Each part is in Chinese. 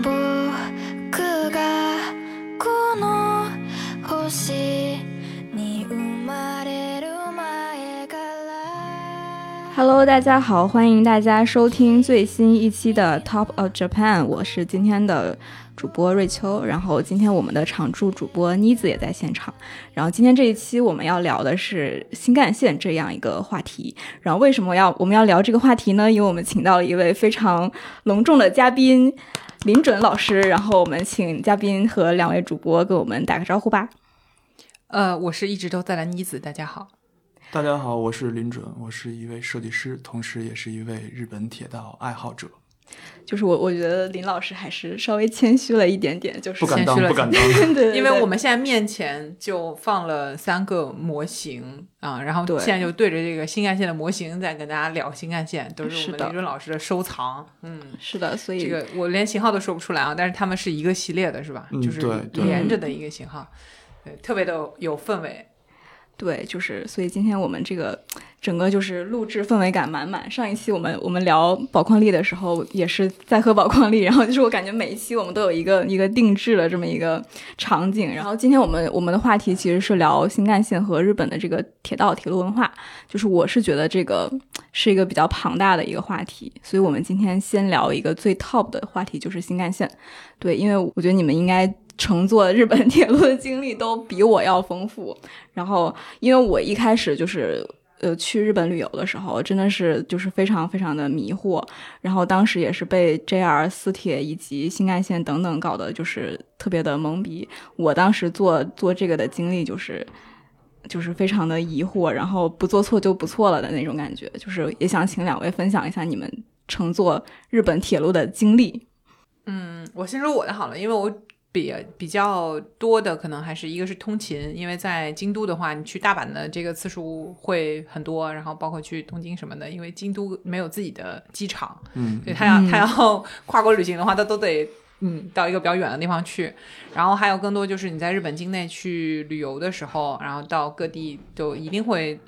Hello，大家好，欢迎大家收听最新一期的 Top of Japan，我是今天的主播瑞秋，然后今天我们的常驻主播妮子也在现场，然后今天这一期我们要聊的是新干线这样一个话题，然后为什么要我们要聊这个话题呢？因为我们请到了一位非常隆重的嘉宾林准老师，然后我们请嘉宾和两位主播给我们打个招呼吧。呃，我是一直都在的妮子，大家好。大家好，我是林准，我是一位设计师，同时也是一位日本铁道爱好者。就是我，我觉得林老师还是稍微谦虚了一点点，就是不敢当谦虚，了不敢当。对 因为我们现在面前就放了三个模型啊，然后现在就对着这个新干线的模型在跟大家聊新干线，都是我们林准老师的收藏。嗯，是的，所以这个我连型号都说不出来啊，但是他们是一个系列的，是吧？嗯就是连着的一个型号，对，特别的有氛围。对，就是所以今天我们这个整个就是录制氛围感满满。上一期我们我们聊宝矿力的时候，也是在喝宝矿力，然后就是我感觉每一期我们都有一个一个定制的这么一个场景。然后今天我们我们的话题其实是聊新干线和日本的这个铁道铁路文化，就是我是觉得这个是一个比较庞大的一个话题，所以我们今天先聊一个最 top 的话题，就是新干线。对，因为我觉得你们应该乘坐日本铁路的经历都比我要丰富。然后，因为我一开始就是呃去日本旅游的时候，真的是就是非常非常的迷惑。然后当时也是被 JR 私铁以及新干线等等搞得就是特别的懵逼。我当时做做这个的经历就是。就是非常的疑惑，然后不做错就不错了的那种感觉，就是也想请两位分享一下你们乘坐日本铁路的经历。嗯，我先说我的好了，因为我比比较多的可能还是一个是通勤，因为在京都的话，你去大阪的这个次数会很多，然后包括去东京什么的，因为京都没有自己的机场，嗯，所以他要、嗯他要跨国旅行的话，他都得嗯到一个比较远的地方去。然后还有更多就是你在日本境内去旅游的时候，然后到各地都一定会。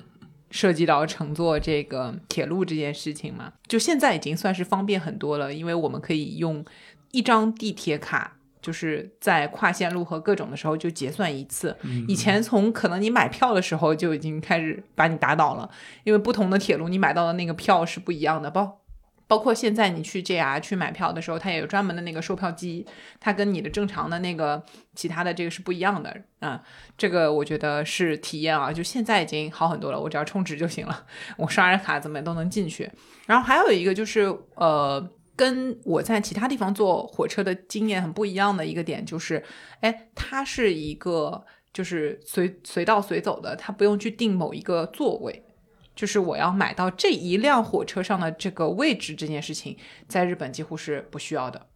涉及到乘坐这个铁路这件事情嘛，就现在已经算是方便很多了，因为我们可以用一张地铁卡，就是在跨线路和各种的时候就结算一次。以前从可能你买票的时候就已经开始把你打倒了，因为不同的铁路你买到的那个票是不一样的，包包括现在你去 JR 去买票的时候，它也有专门的那个售票机，它跟你的正常的那个其他的这个是不一样的啊、这个我觉得是体验啊，就现在已经好很多了，我只要充值就行了，我刷着卡怎么都能进去。然后还有一个就是呃。跟我在其他地方坐火车的经验很不一样的一个点就是，哎，它是一个就是随随到随走的，它不用去定某一个座位，就是我要买到这一辆火车上的这个位置这件事情，在日本几乎是不需要的。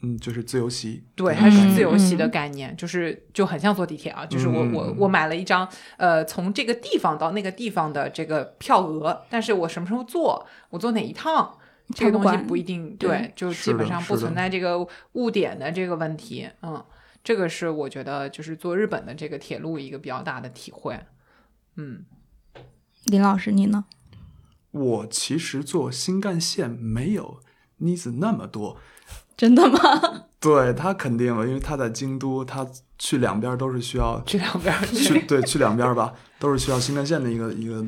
嗯，就是自由席。对，它是嗯自由席嗯的概念，就是就很像坐地铁啊，就是我我嗯我买了一张呃从这个地方到那个地方的这个票额，但是我什么时候坐，我坐哪一趟，这个东西不一定对对，就基本上不存在这个误点的这个问题，嗯，这个是我觉得就是坐日本的这个铁路一个比较大的体会，嗯。林老师，你呢？我其实坐新干线没有妮子那么多，真的吗？对他肯定了，因为他在京都，他去两边都是需要去两边儿去，对，去两边吧，都是需要新干线的一个一个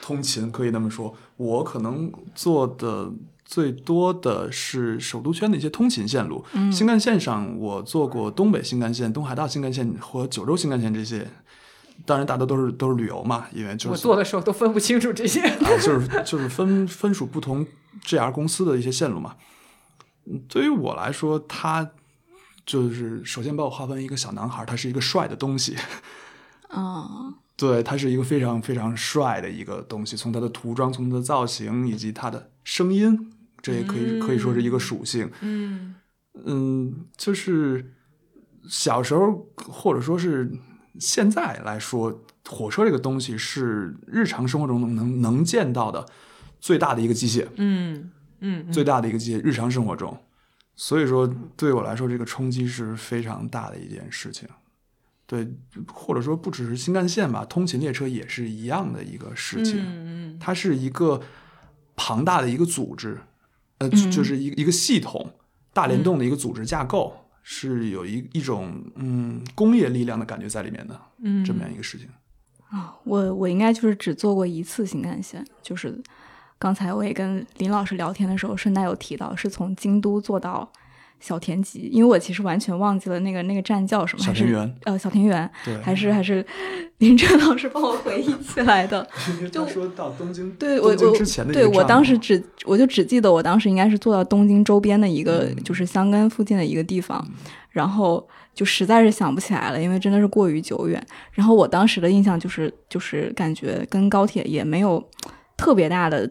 通勤，可以那么说。我可能坐的最多的是首都圈的一些通勤线路。嗯新干线上，我坐过东北新干线、东海道新干线和九州新干线这些。当然，大多都是都是旅游嘛，因为就是我坐的时候都分不清楚这些。啊，就是就是分分属不同 JR 公司的一些线路嘛。嗯对于我来说，他就是首先把我划分一个小男孩，他是一个帅的东西。啊，对，他是一个非常非常帅的一个东西，从他的涂装、从他的造型以及他的声音，这也可以、可以说是一个属性。嗯嗯，就是小时候或者说是现在来说，火车这个东西是日常生活中能能能见到的最大的一个机械，嗯嗯，最大的一个机械，日常生活中。所以说，对我来说，这个冲击是非常大的一件事情。对，或者说不只是新干线吧，通勤列车也是一样的一个事情。嗯它是一个庞大的一个组织，就是一个一个系统，大联动的一个组织架构，是有一一种嗯工业力量的感觉在里面的，嗯这么样一个事情。啊，我我应该就是只做过一次新干线，就是刚才我也跟林老师聊天的时候，顺带有提到，是从京都坐到小田急，因为我其实完全忘记了那个那个站叫什么，还是小田园，呃小田园，对，还是还是林震老师帮我回忆起来的。就说到东京，对我我之前的对我当时只我就只记得我当时应该是坐到东京周边的一个，嗯就是箱根附近的一个地方，然后就实在是想不起来了，因为真的是过于久远。然后我当时的印象就是就是感觉跟高铁也没有特别大的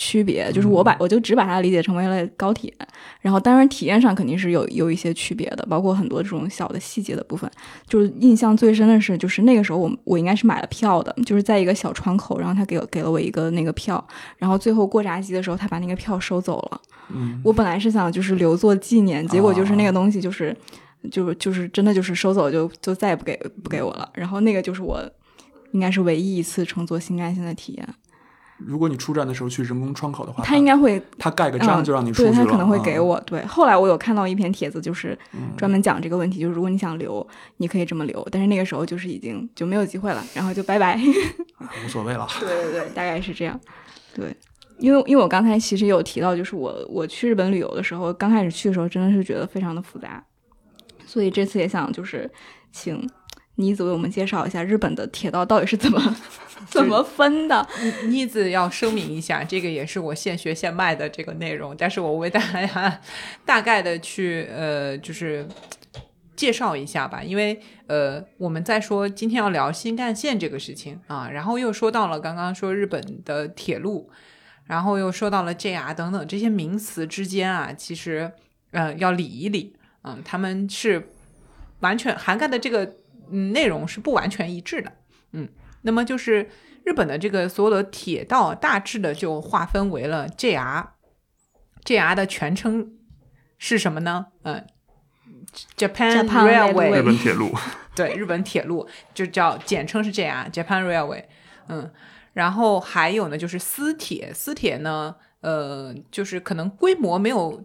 区别，就是我把我就只把它理解成为了高铁。然后当然体验上肯定是有有一些区别的，包括很多这种小的细节的部分。就是印象最深的是，就是那个时候我我应该是买了票的，就是在一个小窗口，然后他给我给了我一个那个票，然后最后过闸机的时候，他把那个票收走了。嗯，我本来是想就是留作纪念，结果就是那个东西就是、就是就是真的就是收走就就再也不给不给我了。然后那个就是我应该是唯一一次乘坐新干线的体验。如果你出站的时候去人工窗口的话，他应该会他盖个章嗯就让你出去了，对他可能会给啊。我。对，后来我有看到一篇帖子，就是嗯专门讲这个问题，就是如果你想留，你可以这么留，但是那个时候就是已经就没有机会了，然后就拜拜。无所谓了。对对对，大概是这样。对，因为因为我刚才其实有提到，就是我我去日本旅游的时候，刚开始去的时候真的是觉得非常的复杂，所以这次也想就是请妮子为我们介绍一下日本的铁道到底是怎么 怎么分的。妮子要声明一下，这个也是我现学现卖的这个内容，但是我为大家大概的去呃，就是介绍一下吧，因为呃，我们在说？今天要聊新干线这个事情啊，然后又说？到了刚刚说？日本的铁路，然后又说？到了 JR 等等这些名词之间啊，其实呃要理一理，嗯，他们是完全涵盖的这个嗯内容是不完全一致的，嗯，那么就是日本的这个所有的铁道大致的就划分为了 JR，JR 的全称是什么呢？嗯，Japan Japan Railway，日本铁路，对，日本铁路就叫简称是 JR，Japan Railway。嗯，然后还有呢，就是私铁，私铁呢，呃，就是可能规模没有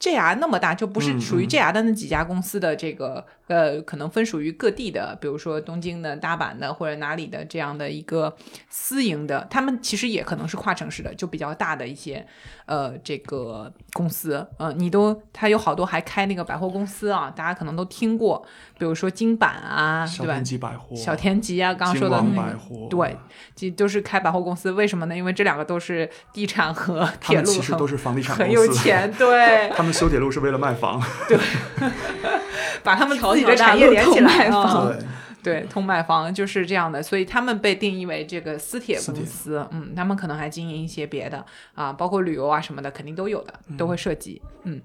JR 那么大，就不是嗯属于嗯 JR 的那几家公司的这个、呃，可能分属于各地的，比如说东京的、大阪的或者哪里的这样的一个私营的，他们其实也可能是跨城市的，就比较大的一些呃这个公司，呃，你都他有好多还开那个百货公司啊，大家可能都听过，比如说金版啊，对吧小田？急百货、小田急啊，刚刚金说的那个，百货，对，就都是开百货公司。为什么呢？因为这两个都是地产和铁路他们其实都是房地产很公司，有钱，对，他们修铁路是为了卖房，把他们条自己的产业连起来啊。对，对，通卖房就是这样的，所以他们被定义为这个私铁公司。嗯，他们可能还经营一些别的啊，包括旅游啊什么的，肯定都有的，都会涉及。嗯。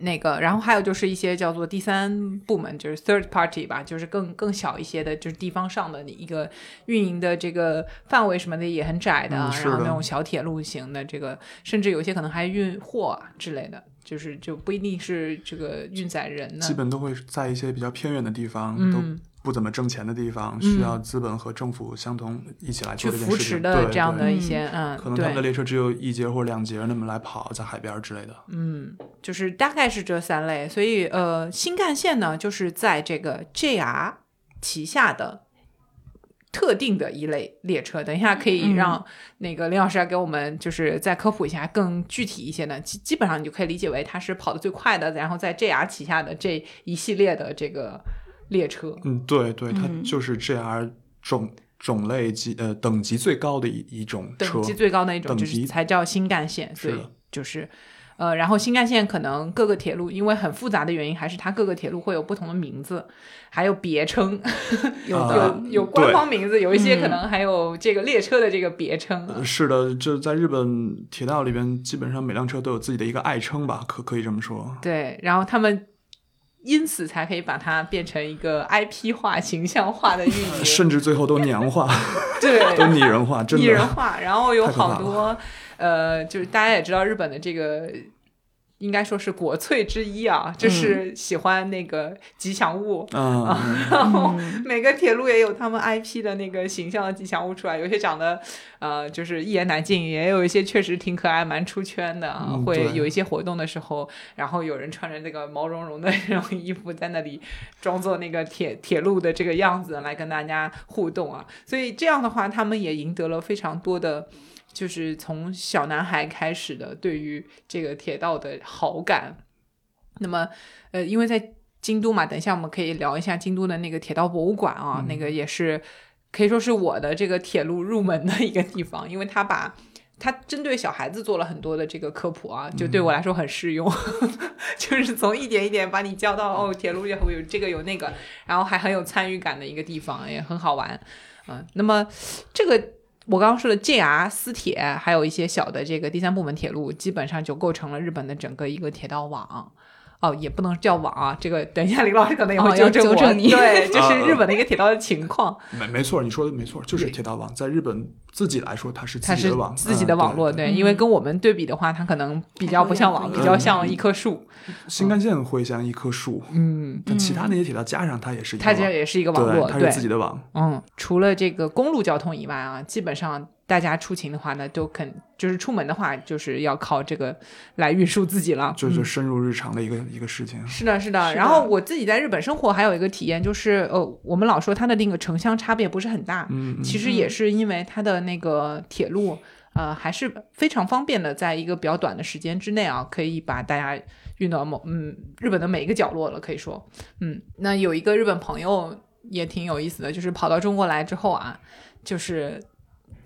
那个，然后还有就是一些叫做第三部门，就是 third party 吧，就是更更小一些的，就是地方上的一个运营的这个范围什么的也很窄的，嗯的然后那种小铁路型的这个，甚至有些可能还运货啊之类的，就是就不一定是这个运载人呢基。本都会在一些比较偏远的地方，嗯都不怎么挣钱的地方，需要资本和政府相同一起来去做这件事情。扶持的对这样的一些，嗯，可能他们的，列车只有一节或两节那么来跑，在海边之类的。嗯，就是大概是这三类，所以呃，新干线呢，就是在这个 JR 旗下的特定的一类列车。等一下可以嗯让那个林老师来给我们就是再科普一下更具体一些的，基基本上你就可以理解为它是跑得最快的，然后在 JR 旗下的这一系列的这个列车。嗯，对对，它嗯就是 JR 种种类级呃等级最高的一一种车等级最高的一种，就是等级才叫新干线，所以就是。呃，然后新干线可能各个铁路因为很复杂的原因，还是它各个铁路会有不同的名字，还有别称，有啊有有官方名字，有一些可嗯能还有这个列车的这个别称。呃是的，就在日本铁道里边，基本上每辆车都有自己的一个爱称吧，可可以这么说。对，然后他们因此才可以把它变成一个 IP 化、形象化的运营，甚至最后都娘化，对，都拟人化，真的。拟人化，然后有好多呃，就是大家也知道日本的这个应该说是国粹之一啊，就是喜欢那个吉祥物。嗯，嗯然后每个铁路也有他们 IP 的那个形象的吉祥物出来，有些长得呃就是一言难尽，也有一些确实挺可爱、蛮出圈的啊。嗯会有一些活动的时候，然后有人穿着那个毛茸茸的那种衣服在那里装作那个铁铁路的这个样子来跟大家互动啊。所以这样的话，他们也赢得了非常多的。就是从小男孩开始的对于这个铁道的好感，那么呃，因为在京都嘛，等一下我们可以聊一下京都的那个铁道博物馆啊，那个也是可以说是我的这个铁路入门的一个地方，因为他把他针对小孩子做了很多的这个科普啊，就对我来说很适用，就是从一点一点把你教到哦，铁路也会有这个有那个，然后还很有参与感的一个地方，也很好玩。嗯，那么这个我刚刚说的 JR 私铁，还有一些小的这个第三部门铁路，基本上就构成了日本的整个一个铁道网。哦，也不能叫网啊，这个等一下林老师可能也会纠正我。纠正你对，就是啊日本的一个铁道的情况，没没错，你说的没错，就是铁道网，在日本自己来说，它是它是自己的网，自己的嗯网络，对。对，因为跟我们对比的话，它可能比较不像网，比较像一棵树。新干线会像一棵树，嗯，但其他那些铁道加上它也是一个它网，这也是一个网络，它对是自己的网。嗯，除了这个公路交通以外啊，基本上大家出行的话呢，都肯就是出门的话，就是要靠这个来运输自己了。嗯就是深入日常的一个一个事情。是的，是的。然后我自己在日本生活还有一个体验，就是呃，我们老说它的那个城乡差别不是很大，嗯，嗯其实也是因为它的那个铁路，呃，还是非常方便的，在一个比较短的时间之内啊，可以把大家运到某嗯日本的每一个角落了，可以说，嗯，那有一个日本朋友也挺有意思的，就是跑到中国来之后啊，就是。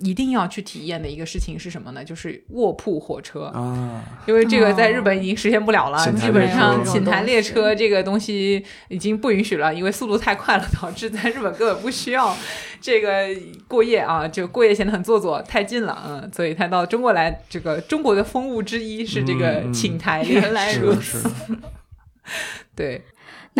一定要去体验的一个事情是什么呢？就是卧铺火车，啊，因为这个在日本已经实现不了了，基本上列车寝台列车。这个东西。已经不允许了，因为速度太快了，导致在日本根本不需要这个过夜啊，就过夜显得很做作，太近了，嗯，所以他到中国来，这个中国的风物之一是这个嗯嗯寝台列原来，如是是，对，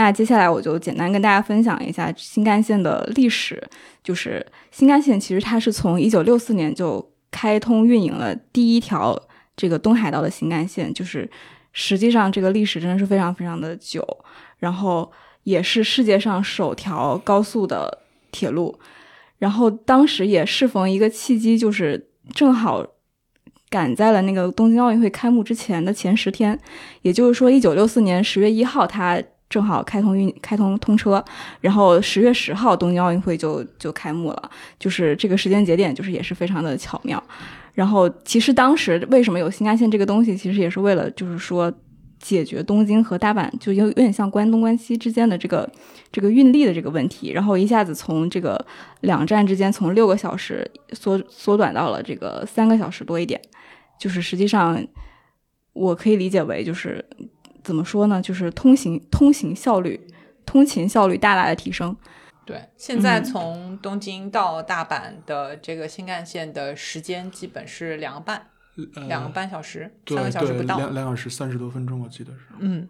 那接下来我就简单跟大家分享一下新干线的历史。就是新干线其实它是从一九六四年就开通运营了第一条这个东海道的新干线，就是实际上这个历史真的是非常非常的久，然后也是世界上首条高速的铁路。然后当时也适逢一个契机，就是正好赶在了那个东京奥运会开幕之前的前十天，也就是说，一九六四年十月一号，它正好开通运开通通车，然后十月十号东京奥运会就就开幕了，就是这个时间节点，就是也是非常的巧妙。然后其实当时为什么有新干线这个东西，其实也是为了就是说解决东京和大阪就有有点像关东关西之间的这个这个运力的这个问题，然后一下子从这个两站之间从六个小时缩缩短到了这个三个小时多一点，就是实际上我可以理解为就是怎么说呢，就是通行通行效率、通勤效率大大的提升。对，现在嗯从东京到大阪的这个新干线的时间基本是两个半，呃两个半小时，三个小时不到。两两小时三十多分钟，我记得是。嗯，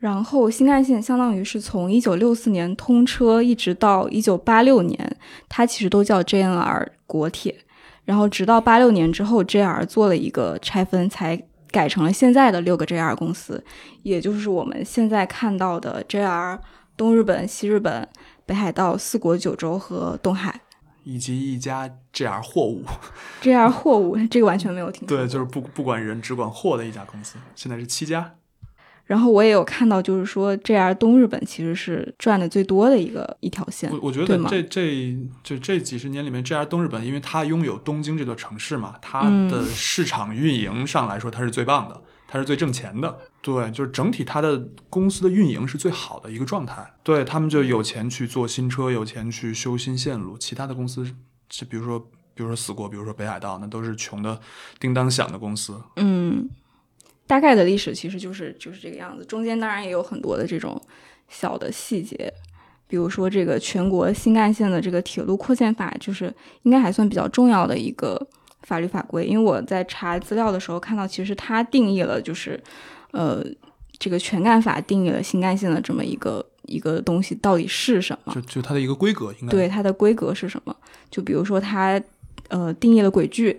然后新干线相当于是从一九六四年通车一直到一九八六年，它其实都叫 JNR 国铁。然后直到八六年之后，JR 做了一个拆分，才改成了现在的六个 JR 公司，也就是我们现在看到的 JR 东日本、西日本、北海道、四国九州和东海。以及一家 JR 货物，JR 货物这个完全没有听说过。对，就是不不管人只管货的一家公司，现在是七家。然后我也有看到，就是说 JR 东日本其实是赚的最多的一个一条线我。我觉得这这就这几十年里面，JR 东日本，因为它拥有东京这座城市嘛，它嗯的市场运营上来说，它是最棒的，它是最挣钱的。对，就是整体它的公司的运营是最好的一个状态。对他们就有钱去做新车，有钱去修新线路。其他的公司是比如说比如说死过，比如说北海道，那都是穷的叮当响的公司。嗯，大概的历史其实就是就是这个样子。中间当然也有很多的这种小的细节，比如说这个全国新干线的这个铁路扩建法，就是应该还算比较重要的一个法律法规。因为我在查资料的时候看到，其实它定义了就是呃这个全干法定义了新干线的这么一个一个东西到底是什么。就就它的一个规格，应该对它的规格是什么？就比如说它呃定义了轨距，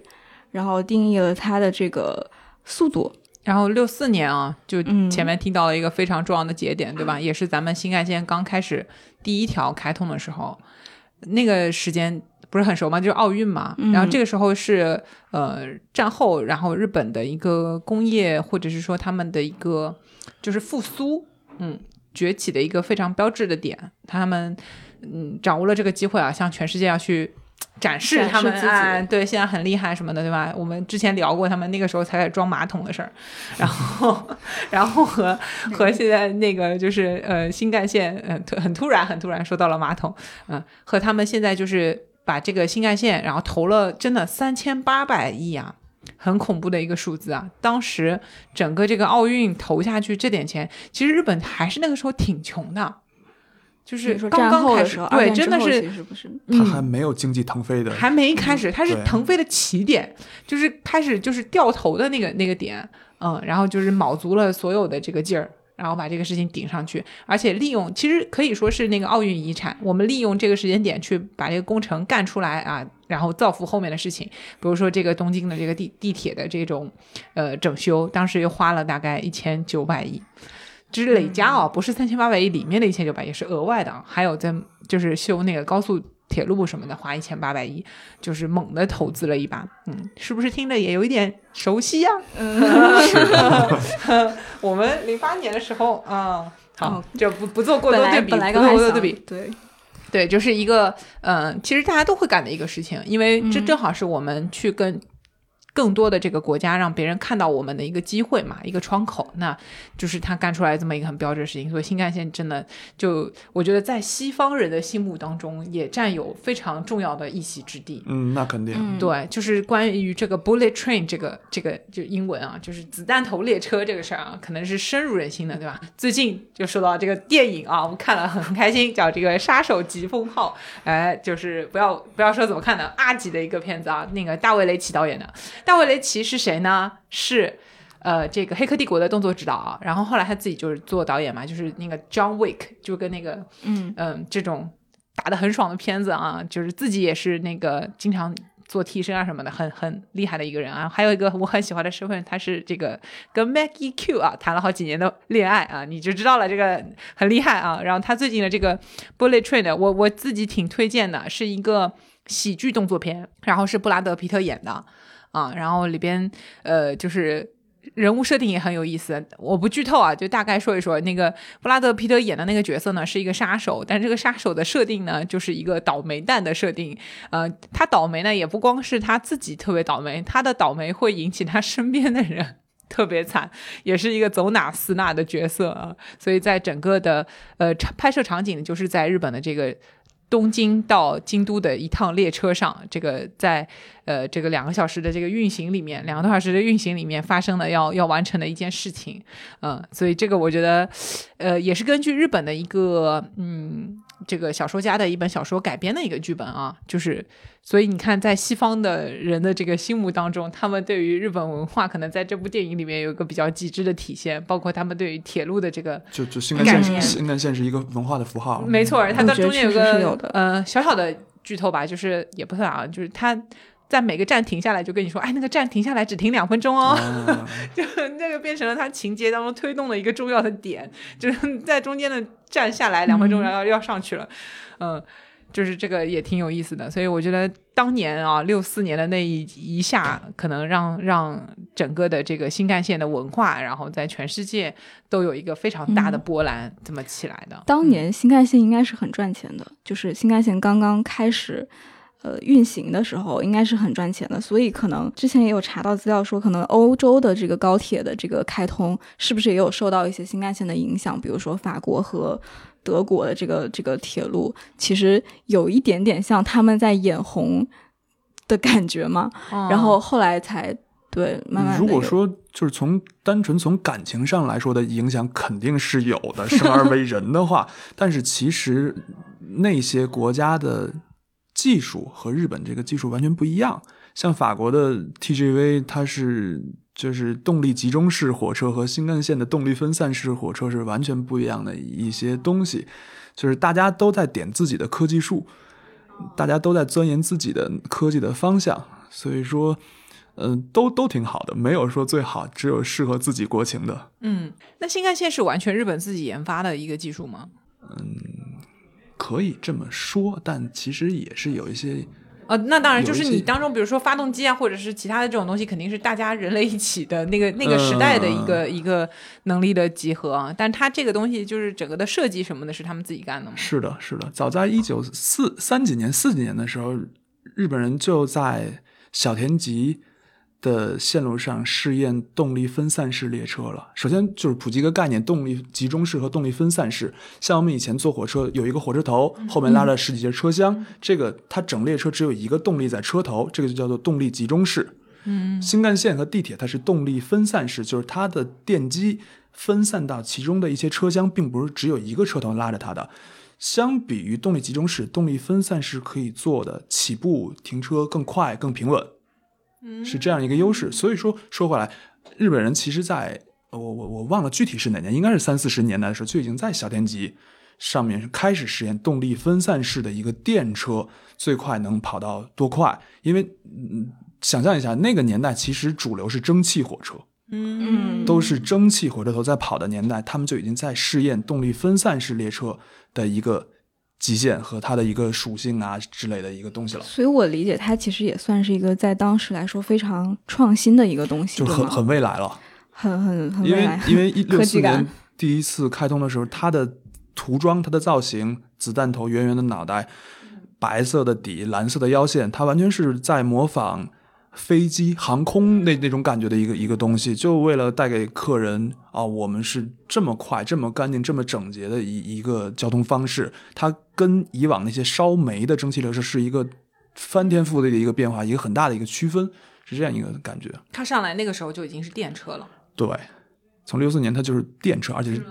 然后定义了它的这个速度，然后六四年啊，就嗯前面听到了一个非常重要的节点，对吧？也是咱们新干线刚开始第一条开通的时候，那个时间不是很熟吗？就是奥运嘛。嗯然后这个时候是呃战后，然后日本的一个工业或者是说他们的一个就是复苏，嗯，崛起的一个非常标志的点。他们嗯掌握了这个机会啊，向全世界要去。展示他们自己哎，对，现在很厉害什么的，对吧？我们之前聊过他们那个时候才开始装马桶的事儿，然后，然后和和现在那个就是呃新干线，嗯、突很突然很突然说到了马桶，嗯、和他们现在就是把这个新干线，然后投了真的三千八百亿啊，很恐怖的一个数字啊！当时整个这个奥运投下去这点钱，其实日本还是那个时候挺穷的，就是刚刚开始，对，真的是其实不是，它嗯还没有经济腾飞的，还没开始，它是腾飞的起点，就是开始就是掉头的那个那个点，嗯，然后就是卯足了所有的这个劲儿，然后把这个事情顶上去，而且利用其实可以说是那个奥运遗产，我们利用这个时间点去把这个工程干出来啊，然后造福后面的事情，比如说这个东京的这个地地铁的这种呃整修，当时又花了大概一千九百亿。只是累加哦，不是三千八百亿里面的一千九百亿，是额外的啊。还有在就是修那个高速铁路什么的，花一千八百亿，就是猛的投资了一把。嗯，是不是听着也有一点熟悉呀、嗯。我们零八年的时候，嗯，好哦，就不不做过多对比，不做过多对比，对，对，就是一个嗯、呃其实大家都会干的一个事情，因为这嗯。正好是我们去跟更多的这个国家让别人看到我们的一个机会嘛，一个窗口。那就是他干出来这么一个很标志的事情，所以新干线真的就我觉得在西方人的心目当中也占有非常重要的一席之地。嗯，那肯定。嗯，对，就是关于这个 bullet train 这个这个就英文啊，就是子弹头列车这个事儿啊，可能是深入人心的，对吧？最近就说到这个电影啊，我们看了很很开心，叫这个《杀手疾风号》，哎，就是不要不要说怎么看的，阿吉的一个片子啊，那个大卫雷奇导演的。大卫雷奇是谁呢？是。呃，这个《黑客帝国》的动作指导啊，然后后来他自己就是做导演嘛，就是那个 John Wick，就跟那个嗯嗯，这种打的很爽的片子啊，就是自己也是那个经常做替身啊什么的，很很厉害的一个人啊。还有一个我很喜欢的身份，他是这个跟 Maggie Q 啊谈了好几年的恋爱啊，你就知道了，这个很厉害啊。然后他最近的这个 Bullet Train 的，我我自己挺推荐的，是一个喜剧动作片，然后是布拉德皮特演的啊，然后里边呃就是。人物设定也很有意思，我不剧透啊，就大概说一说。那个布拉德皮特演的那个角色呢，是一个杀手，但这个杀手的设定呢，就是一个倒霉蛋的设定。呃，他倒霉呢，也不光是他自己特别倒霉，他的倒霉会引起他身边的人特别惨，也是一个走哪死哪的角色啊。所以在整个的呃拍摄场景，就是在日本的这个。东京到京都的一趟列车上，这个在呃这个两个小时的这个运行里面，两个多小时的运行里面发生的要要完成的一件事情，嗯，所以这个我觉得，呃，也是根据日本的一个嗯这个小说家的一本小说改编的一个剧本啊，就是所以你看，在西方的人的这个心目当中，他们对于日本文化可能在这部电影里面有一个比较极致的体现，包括他们对于铁路的这个就就新干线新干线是一个文化的符号。没错，它的中间有个有呃小小的剧透吧，就是也不算啊，就是它在每个站停下来就跟你说，哎，那个站停下来只停两分钟哦，啊，就那个变成了它情节当中推动的一个重要的点，就是在中间的站下来两分钟，嗯然后要上去了，嗯。就是这个也挺有意思的，所以我觉得当年啊，六四年的那一一下，可能让让整个的这个新干线的文化，然后在全世界都有一个非常大的嗯波澜这么起来的。当年新干线应该是很赚钱的，就是新干线刚刚开始。呃，运行的时候应该是很赚钱的，所以可能之前也有查到资料说，可能欧洲的这个高铁的这个开通，是不是也有受到一些新干线的影响？比如说法国和德国的这个这个铁路，其实有一点点像他们在眼红的感觉嘛。嗯 然后后来才对慢慢如果说就是从单纯从感情上来说的影响肯定是有的，生而为人的话，但是其实那些国家的技术和日本这个技术完全不一样。像法国的 TGV，它是就是动力集中式火车和新干线的动力分散式火车是完全不一样的一些东西，就是大家都在点自己的科技树，大家都在钻研自己的科技的方向，所以说。嗯、都都挺好的，没有说最好，只有适合自己国情的。嗯，那新干线是完全日本自己研发的一个技术吗？可以这么说，但其实也是有一些呃，那当然，就是你当中，比如说发动机啊，或者是其他的这种东西，肯定是大家人类一起的那个那个时代的一个、一个能力的集合啊。但它这个东西就是整个的设计什么的，是他们自己干的吗？是的，是的，早在一九四三几年、四几年的时候，日本人就在小田急的线路上试验动力分散式列车了。首先就是普及一个概念，动力集中式和动力分散式。像我们以前坐火车，有一个火车头，后面拉着十几节车厢，这个它整列车只有一个动力在车头，这个就叫做动力集中式。嗯，新干线和地铁它是动力分散式，就是它的电机分散到其中的一些车厢，并不是只有一个车头拉着它的。相比于动力集中式，动力分散式可以做的起步、停车更快、更平稳，是这样一个优势。所以说说回来，日本人其实在呃我我我忘了具体是哪年，应该是三四十年代的时候就已经在小田急上面开始实验动力分散式的一个电车，最快能跑到多快？因为嗯，想象一下，那个年代其实主流是蒸汽火车。嗯都是蒸汽火车头在跑的年代，他们就已经在试验动力分散式列车的一个极限和它的一个属性啊之类的一个东西了，所以我理解它其实也算是一个在当时来说非常创新的一个东西，就很很未来了。很很很因为未来，因为 一六四年第一次开通的时候，它的涂装、它的造型，子弹头、圆圆的脑袋，白色的底、蓝色的腰线，它完全是在模仿飞机、航空那那种感觉的一个一个东西，就为了带给客人啊，我们是这么快、这么干净、这么整洁的一一个交通方式。它跟以往那些烧煤的蒸汽列车是一个翻天覆地的一个变化，一个很大的一个区分，是这样一个感觉。它上来那个时候就已经是电车了。对，从六四年它就是电车，而且是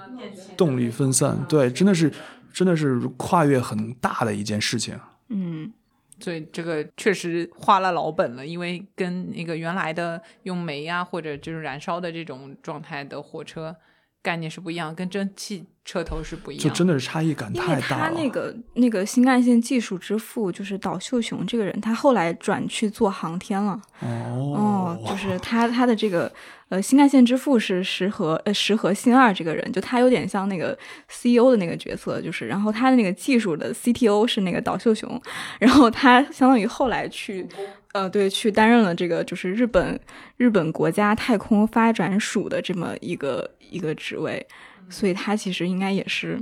动力分散，对，真的是真的是跨越很大的一件事情。嗯所以这个确实花了老本了，因为跟那个原来的用煤啊或者就是燃烧的这种状态的火车概念是不一样，跟蒸汽车头是不一样。就真的是差异感太大了。他那个那个新干线技术之父就是岛秀雄这个人，他后来转去做航天了。哦哦，就是他他的这个呃新干线之父是石河呃石河信二这个人，就他有点像那个 CEO 的那个角色，就是然后他的那个技术的 CTO 是那个岛秀雄，然后他相当于后来去呃对去担任了这个就是日本日本国家太空发展署的这么一个一个职位，所以他其实应该也是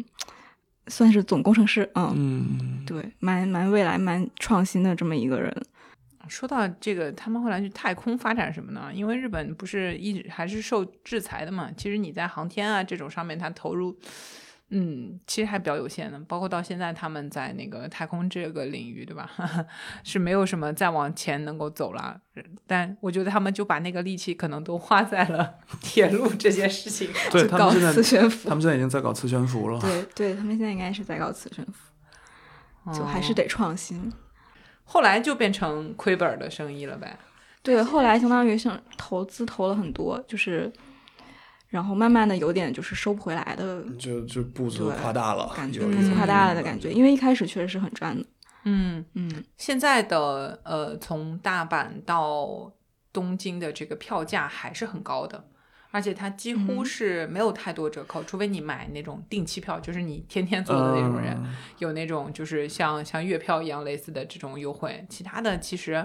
算是总工程师，嗯，嗯，对，蛮蛮未来蛮创新的这么一个人。说到这个，他们后来去太空发展什么呢？因为日本不是一直还是受制裁的嘛。其实你在航天啊这种上面，它投入，嗯，其实还比较有限的。包括到现在，他们在那个太空这个领域，对吧？是没有什么再往前能够走了。但我觉得他们就把那个力气可能都花在了 铁路这件事情。搞他们现在磁悬浮他们现在已经在搞磁悬浮了。对对，他们现在应该是在搞磁悬浮，就还是哦得创新。后来就变成亏本的生意了呗。对，后来相当于像投资投了很多，就是，然后慢慢的有点就是收不回来的就就步子对夸大了，感觉，步子夸大了的感觉，因为一开始确实是很赚的。嗯，嗯，现在的呃，从大阪到东京的这个票价还是很高的，而且它几乎嗯是没有太多折扣，除非你买那种定期票，就是你天天坐的那种人，嗯有那种就是像像月票一样类似的这种优惠。其他的其实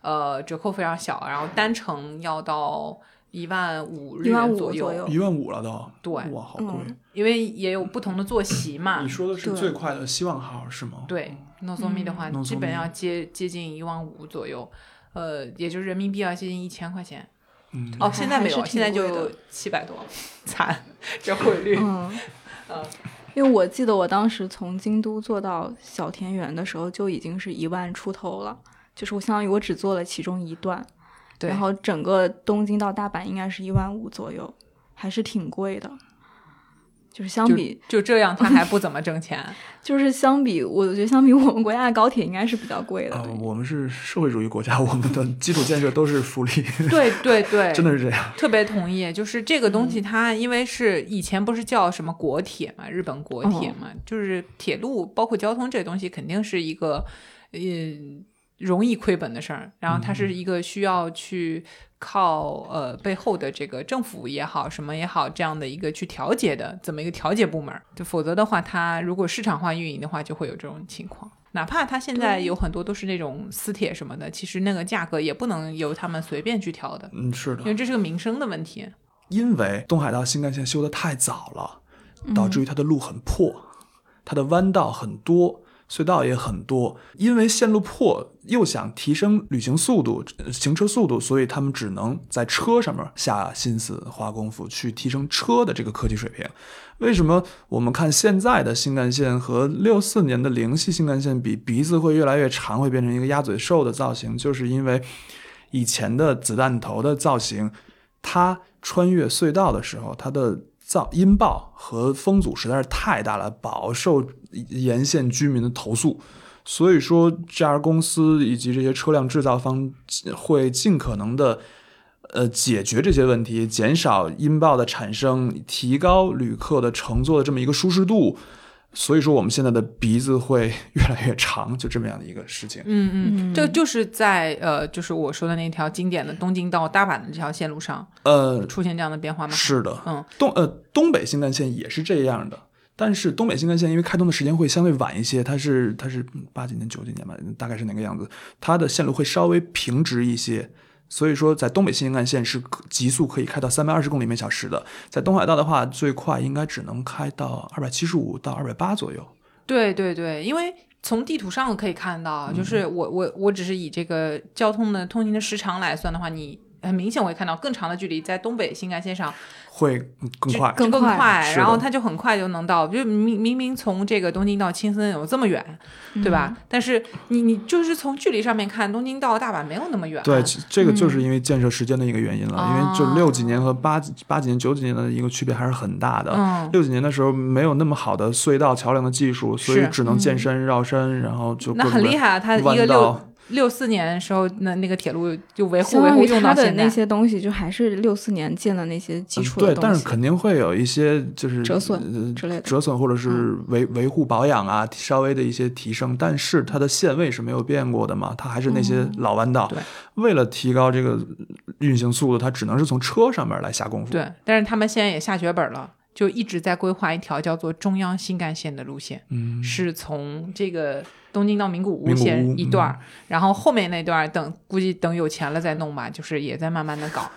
呃折扣非常小，然后单程要到一万五日一万五元左左右一万五了都，对哇，好贵。嗯因为也有不同的坐席嘛你。说的是最快的希望号是吗？对 o m i 的话，嗯基本要接接近一万五左右，呃，也就是人民币要接近一千块钱。嗯，哦，现在没有，现在就七百多，惨，这汇率。嗯嗯，因为我记得我当时从京都坐到小田园的时候就已经是一万出头了，就是我相当于我只坐了其中一段，对，然后整个东京到大阪应该是一万五左右，还是挺贵的。就是相比，就这样，他还不怎么挣钱。就是相比，我觉得相比我们国家的高铁应该是比较贵的。呃，我们是社会主义国家，我们的基础建设都是福利，对对对，真的是这样。特别同意。就是这个东西，它因为是以前不是叫什么国铁嘛，日本国铁嘛，就是铁路包括交通这东西，肯定是一个，呃。容易亏本的事儿，然后它是一个需要去靠呃背后的这个政府也好，什么也好，这样的一个去调节的这么一个调节部门儿，就否则的话，它如果市场化运营的话，就会有这种情况。哪怕它现在有很多都是那种私铁什么的，其实那个价格也不能由他们随便去调的，嗯，是的因，为这是个民生的问题。因为东海道新干线修得太早了，导致于它的路很破，它的弯道很多，隧道也很多。因为线路破，又想提升旅行速度、行车速度，所以他们只能在车上面下心思、花功夫去提升车的这个科技水平。为什么我们看现在的新干线和六四年的零系新干线比，鼻子会越来越长，会变成一个鸭嘴兽的造型？就是因为以前的子弹头的造型，它穿越隧道的时候，它的噪音爆和风阻实在是太大了，饱受沿线居民的投诉。所以说，JR 公司以及这些车辆制造方会尽可能的。呃，解决这些问题，减少音爆的产生，提高旅客的乘坐的这么一个舒适度，所以说我们现在的鼻子会越来越长，就这么样的一个事情。嗯嗯，这就是在呃，就是我说的那条经典的东京到大阪的这条线路上呃，出现这样的变化吗？是的，嗯，东呃东北新干线也是这样的，但是东北新干线因为开通的时间会相对晚一些，它是它是八几年九几年吧，大概是那个样子，它的线路会稍微平直一些。所以说，在东北新干线是可极速可以开到三百二十公里每小时的，在东海道的话，最快应该只能开到二百七十五到二百八左右。对对对，因为从地图上可以看到，就是我我我只是以这个交通的通行的时长来算的话，你很明显我也看到更长的距离在东北新干线上会更快，更更快然后它就很快就能到，就明明明从这个东京到青森有这么远，对吧？但是你你就是从距离上面看，东京到大阪没有那么远，对，这个就是因为建设时间的一个原因了，因为就六几年和八几八几年、九几年的一个区别还是很大的。嗯六几年的时候没有那么好的隧道桥梁的技术，所以只能见山绕山，然后就那很厉害啊！它一个六六四年的时候，那那个铁路就维护维护用它的那到现在。些东西，就还是六四年建的那些基础的对，东西。但是肯定会有一些就是折损呃之类的折损或者是维维护保养啊，稍微的一些提升，但是它的线位是没有变过的嘛，它还是那些老弯道。对为了提高这个运行速度，它只能是从车上面来下功夫。对，但是他们现在也下血本了，就一直在规划一条叫做中央新干线的路线，嗯，是从这个东京到名古屋名古屋先一段儿，然后后面那段等估计等有钱了再弄吧，就是也在慢慢的搞，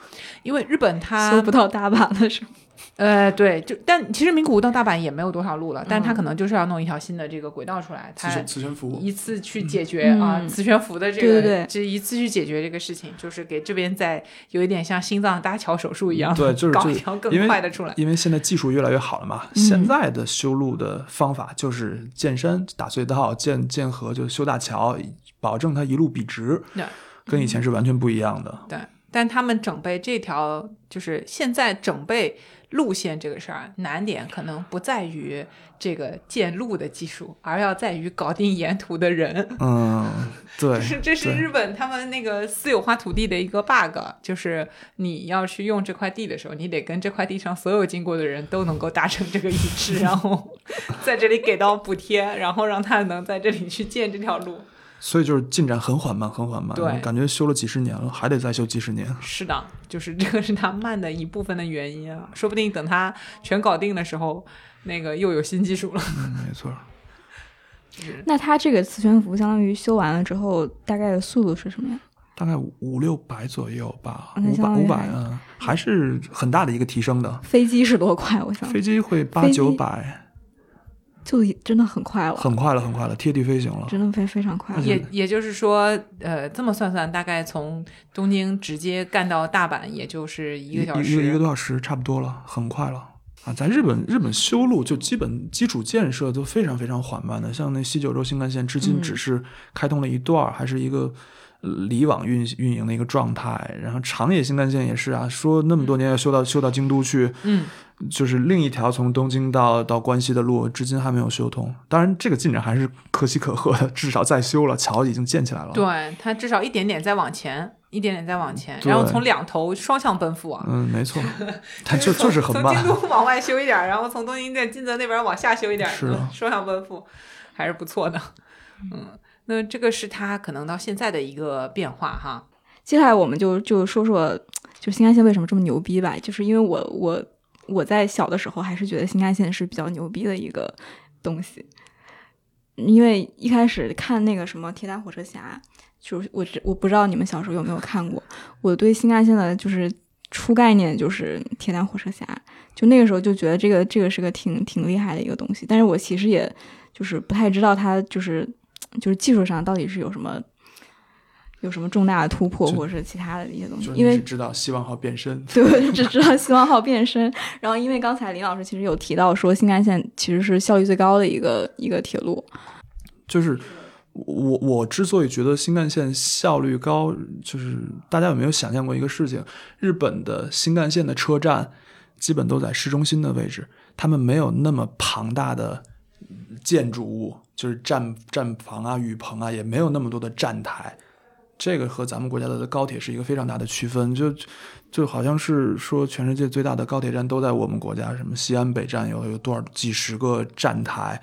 因为日本它搜不到大阪了，是吗？呃对，就但其实名古屋到大阪也没有多少路了，但是它嗯可能就是要弄一条新的这个轨道出来，它磁悬浮。一次去解决、嗯啊磁悬浮的这个，对对对这一次去解决这个事情，就是给这边再有一点像心脏搭桥手术一样，对就是 就是搞一条更快的出来。因为现在技术越来越好了嘛，嗯现在的修路的方法就是建山、打隧道、建建河，就修大桥，保证它一路笔直，对，跟以前是完全不一样的。对，但他们整备这条，就是现在整备路线这个事儿，难点可能不在于这个建路的技术，而要在于搞定沿途的人。嗯，对，是，这是日本他们那个私有化土地的一个 bug，就是你要去用这块地的时候，你得跟这块地上所有经过的人都能够达成这个一致，然后 在这里给到补贴，然后让他能在这里去建这条路。所以就是进展很缓慢，很缓慢。对感觉修了几十年了，还得再修几十年。是的，就是这个是它慢的一部分的原因啊，说不定等它全搞定的时候，那个又有新技术了。嗯，没错。那它这个磁悬浮相当于修完了之后，大概的速度是什么呀？大概五五六百左右吧，五百五百，啊还是很大的一个提升的。飞机是多快？我想飞机会八九百，就真的很快了，很快了，很快了，贴地飞行了。真的非非常快了。也也就是说，呃，这么算算，大概从东京直接干到大阪，也就是一个小时。一个一个多小时差不多了，很快了啊！在日本，日本修路就基本基础建设都非常非常缓慢的，像那西九州新干线，至今嗯只是开通了一段儿，还是一个呃离网运运营的一个状态。然后长野新干线也是啊，说那么多年要修到修到京都去，嗯，就是另一条从东京到到关西的路，至今还没有修通。当然，这个进展还是可喜可贺的，至少在修了，桥已经建起来了。，对，它至少一点点在往前，一点点在往前，然后从两头双向奔赴啊。嗯，没错，它就就是很慢从。京都往外修一点，然后从东京在金泽那边往下修一点，是双向奔赴，还是不错的。嗯，那这个是他可能到现在的一个变化哈。接下来我们就就说说，就新干线为什么这么牛逼吧？就是因为我我我在小的时候还是觉得新干线是比较牛逼的一个东西，因为一开始看那个什么《铁胆火车侠》，就是我我不知道你们小时候有没有看过，我对新干线的就是初概念就是《铁胆火车侠》，就那个时候就觉得这个这个是个挺挺厉害的一个东西，但是我其实也就是不太知道它就是就是技术上到底是有什么。有什么重大的突破，或者是其他的一些东西就？是因为知道希望号变身，对，我只知道希望号变身。然后，因为刚才林老师其实有提到说，新干线其实是效率最高的一个一个铁路。就是我我之所以觉得新干线效率高，就是大家有没有想象过一个事情？日本的新干线的车站基本都在市中心的位置，他们没有那么庞大的建筑物，就是站站房啊、雨棚啊，也没有那么多的站台。这个和咱们国家的高铁是一个非常大的区分，就就好像是说全世界最大的高铁站都在我们国家，什么西安北站有有多少几十个站台，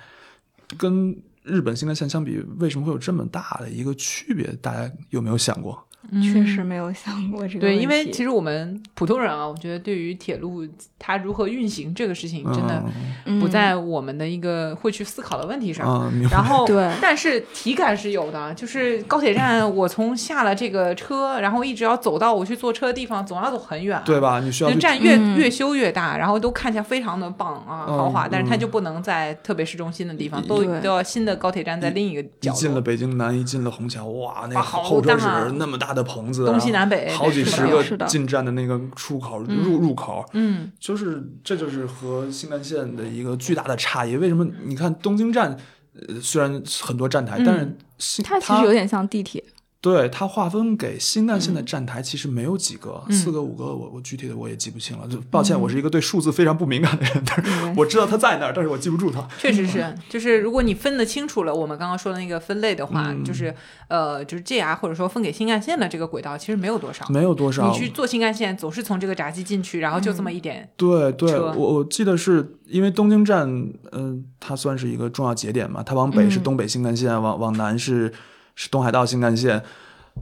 跟日本新干线相比，为什么会有这么大的一个区别？大家有没有想过？确实没有想过这个问对，因为其实我们普通人啊，我觉得对于铁路它如何运行这个事情，真的嗯不在我们的一个会去思考的问题上。然后，对 但是体感是有的，就是高铁站，我从下了这个车，然后一直要走到我去坐车的地方，总要走很远，对？吧？你需要站越、嗯越修越大，然后都看起来非常的棒啊，嗯豪华，但是它嗯就不能在特别市中心的地方，都都要新的高铁站在另一个一角落。进了北京南，一进了虹桥，哇，那个好候车大室那么大的棚子，东西南北好几十个进站的那个出口嗯入入口，嗯，就是这就是和新干线的一个巨大的差异。为什么？你看东京站，呃，虽然很多站台，但是它其实有点像地铁。对它划分给新干线的站台其实没有几个，嗯四个五个，我我具体的我也记不清了。就抱歉，我是一个对数字非常不敏感的人，但是我知道它在那儿，但是我记不住它。确实是，就是如果你分得清楚了，我们刚刚说的那个分类的话，嗯就是呃，就是 JR 或者说分给新干线的这个轨道，其实没有多少。没有多少，你去坐新干线，总是从这个闸机进去，然后就这么一点。对对，我我记得是因为东京站，嗯、它算是一个重要节点嘛，它往北是嗯东北新干线，往往南是是东海道新干线，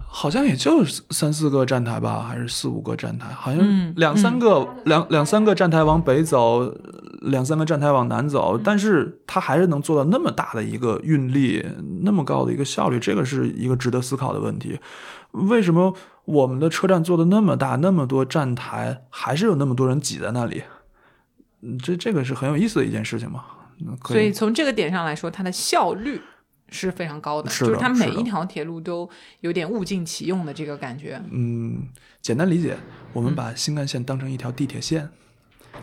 好像也就三四个站台吧，还是四五个站台，好像嗯两三个、两两三个站台往北走，两三个站台往南走，但是它还是能做到那么大的一个运力，那么高的一个效率，这个是一个值得思考的问题。为什么我们的车站做的那么大，那么多站台，还是有那么多人挤在那里？嗯，这这个是很有意思的一件事情嘛。所以从这个点上来说，它的效率是非常高的，是的就是它每一条铁路都有点物尽其用的这个感觉嗯，简单理解，我们嗯把新干线当成一条地铁线。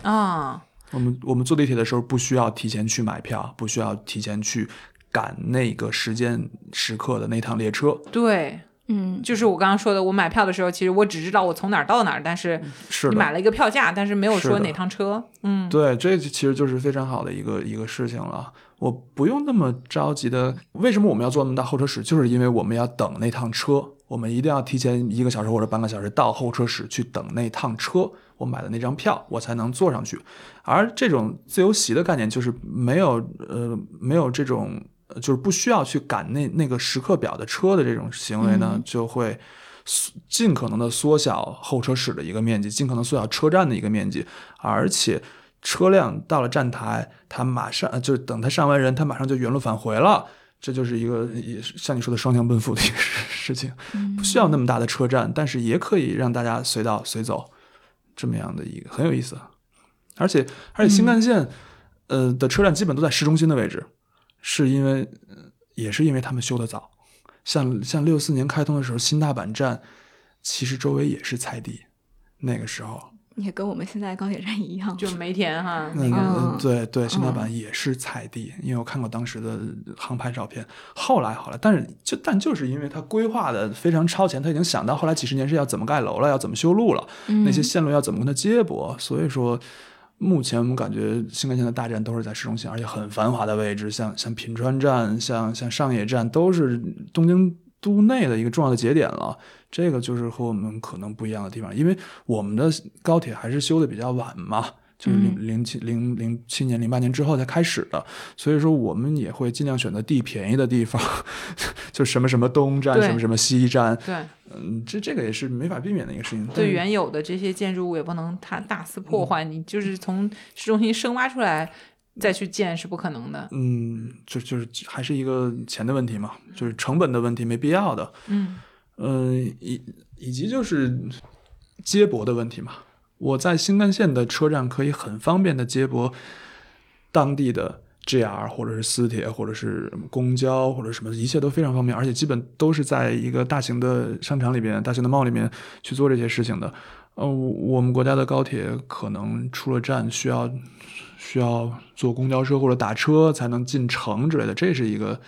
啊。我们我们坐地铁的时候不需要提前去买票，不需要提前去赶那个时间时刻的那趟列车。对，嗯，就是我刚刚说的，我买票的时候，其实我只知道我从哪儿到哪儿，但是是，你买了一个票价，但是没有说哪趟车。嗯，对，这其实就是非常好的一个一个事情了。我不用那么着急的。为什么我们要坐那么大候车室？就是因为我们要等那趟车，我们一定要提前一个小时或者半个小时到候车室去等那趟车。我买的那张票，我才能坐上去。而这种自由席的概念，就是没有呃没有这种呃就是不需要去赶那那个时刻表的车的这种行为呢，嗯就会缩尽可能的缩小候车室的一个面积，尽可能缩小车站的一个面积，而且车辆到了站台，他马上就等他上完人，他马上就原路返回了。这就是一个也是像你说的双向奔赴的一个 事情，不需要那么大的车站，但是也可以让大家随到随走，这么样的一个很有意思。而且而且新干线，呃的车站基本都在市中心的位置，是因为也是因为他们修的早。像像六四年开通的时候，新大阪站其实周围也是菜地，那个时候也跟我们现在高铁站一样，就梅田哈，那个、嗯对对，新大阪也是菜地，因为我看过当时的航拍照片。后来好了，但是就但就是因为它规划的非常超前，他已经想到后来几十年是要怎么盖楼了，要怎么修路了，嗯那些线路要怎么跟它接驳，所以说。目前我们感觉新干线的大站都是在市中心，而且很繁华的位置，像像品川站、像像上野站，都是东京都内的一个重要的节点了。这个就是和我们可能不一样的地方，因为我们的高铁还是修的比较晚嘛，就是零零七零零七年、零八年之后才开始的，所以说我们也会尽量选择地便宜的地方，就什么什么东站，什么什么西站，对嗯，这这个也是没法避免的一个事情。对，原有的这些建筑物也不能它大肆破坏，嗯你就是从市中心深挖出来再去建是不可能的。嗯，就就是还是一个钱的问题嘛，就是成本的问题，没必要的。嗯嗯，以以及就是接驳的问题嘛。我在新干线的车站可以很方便的接驳当地的 JR 或者是私铁或者是公交或者什么，一切都非常方便，而且基本都是在一个大型的商场里边、大型的 mall 里面去做这些事情的。呃，我们国家的高铁可能出了站需要需要坐公交车或者打车才能进城之类的，这是一个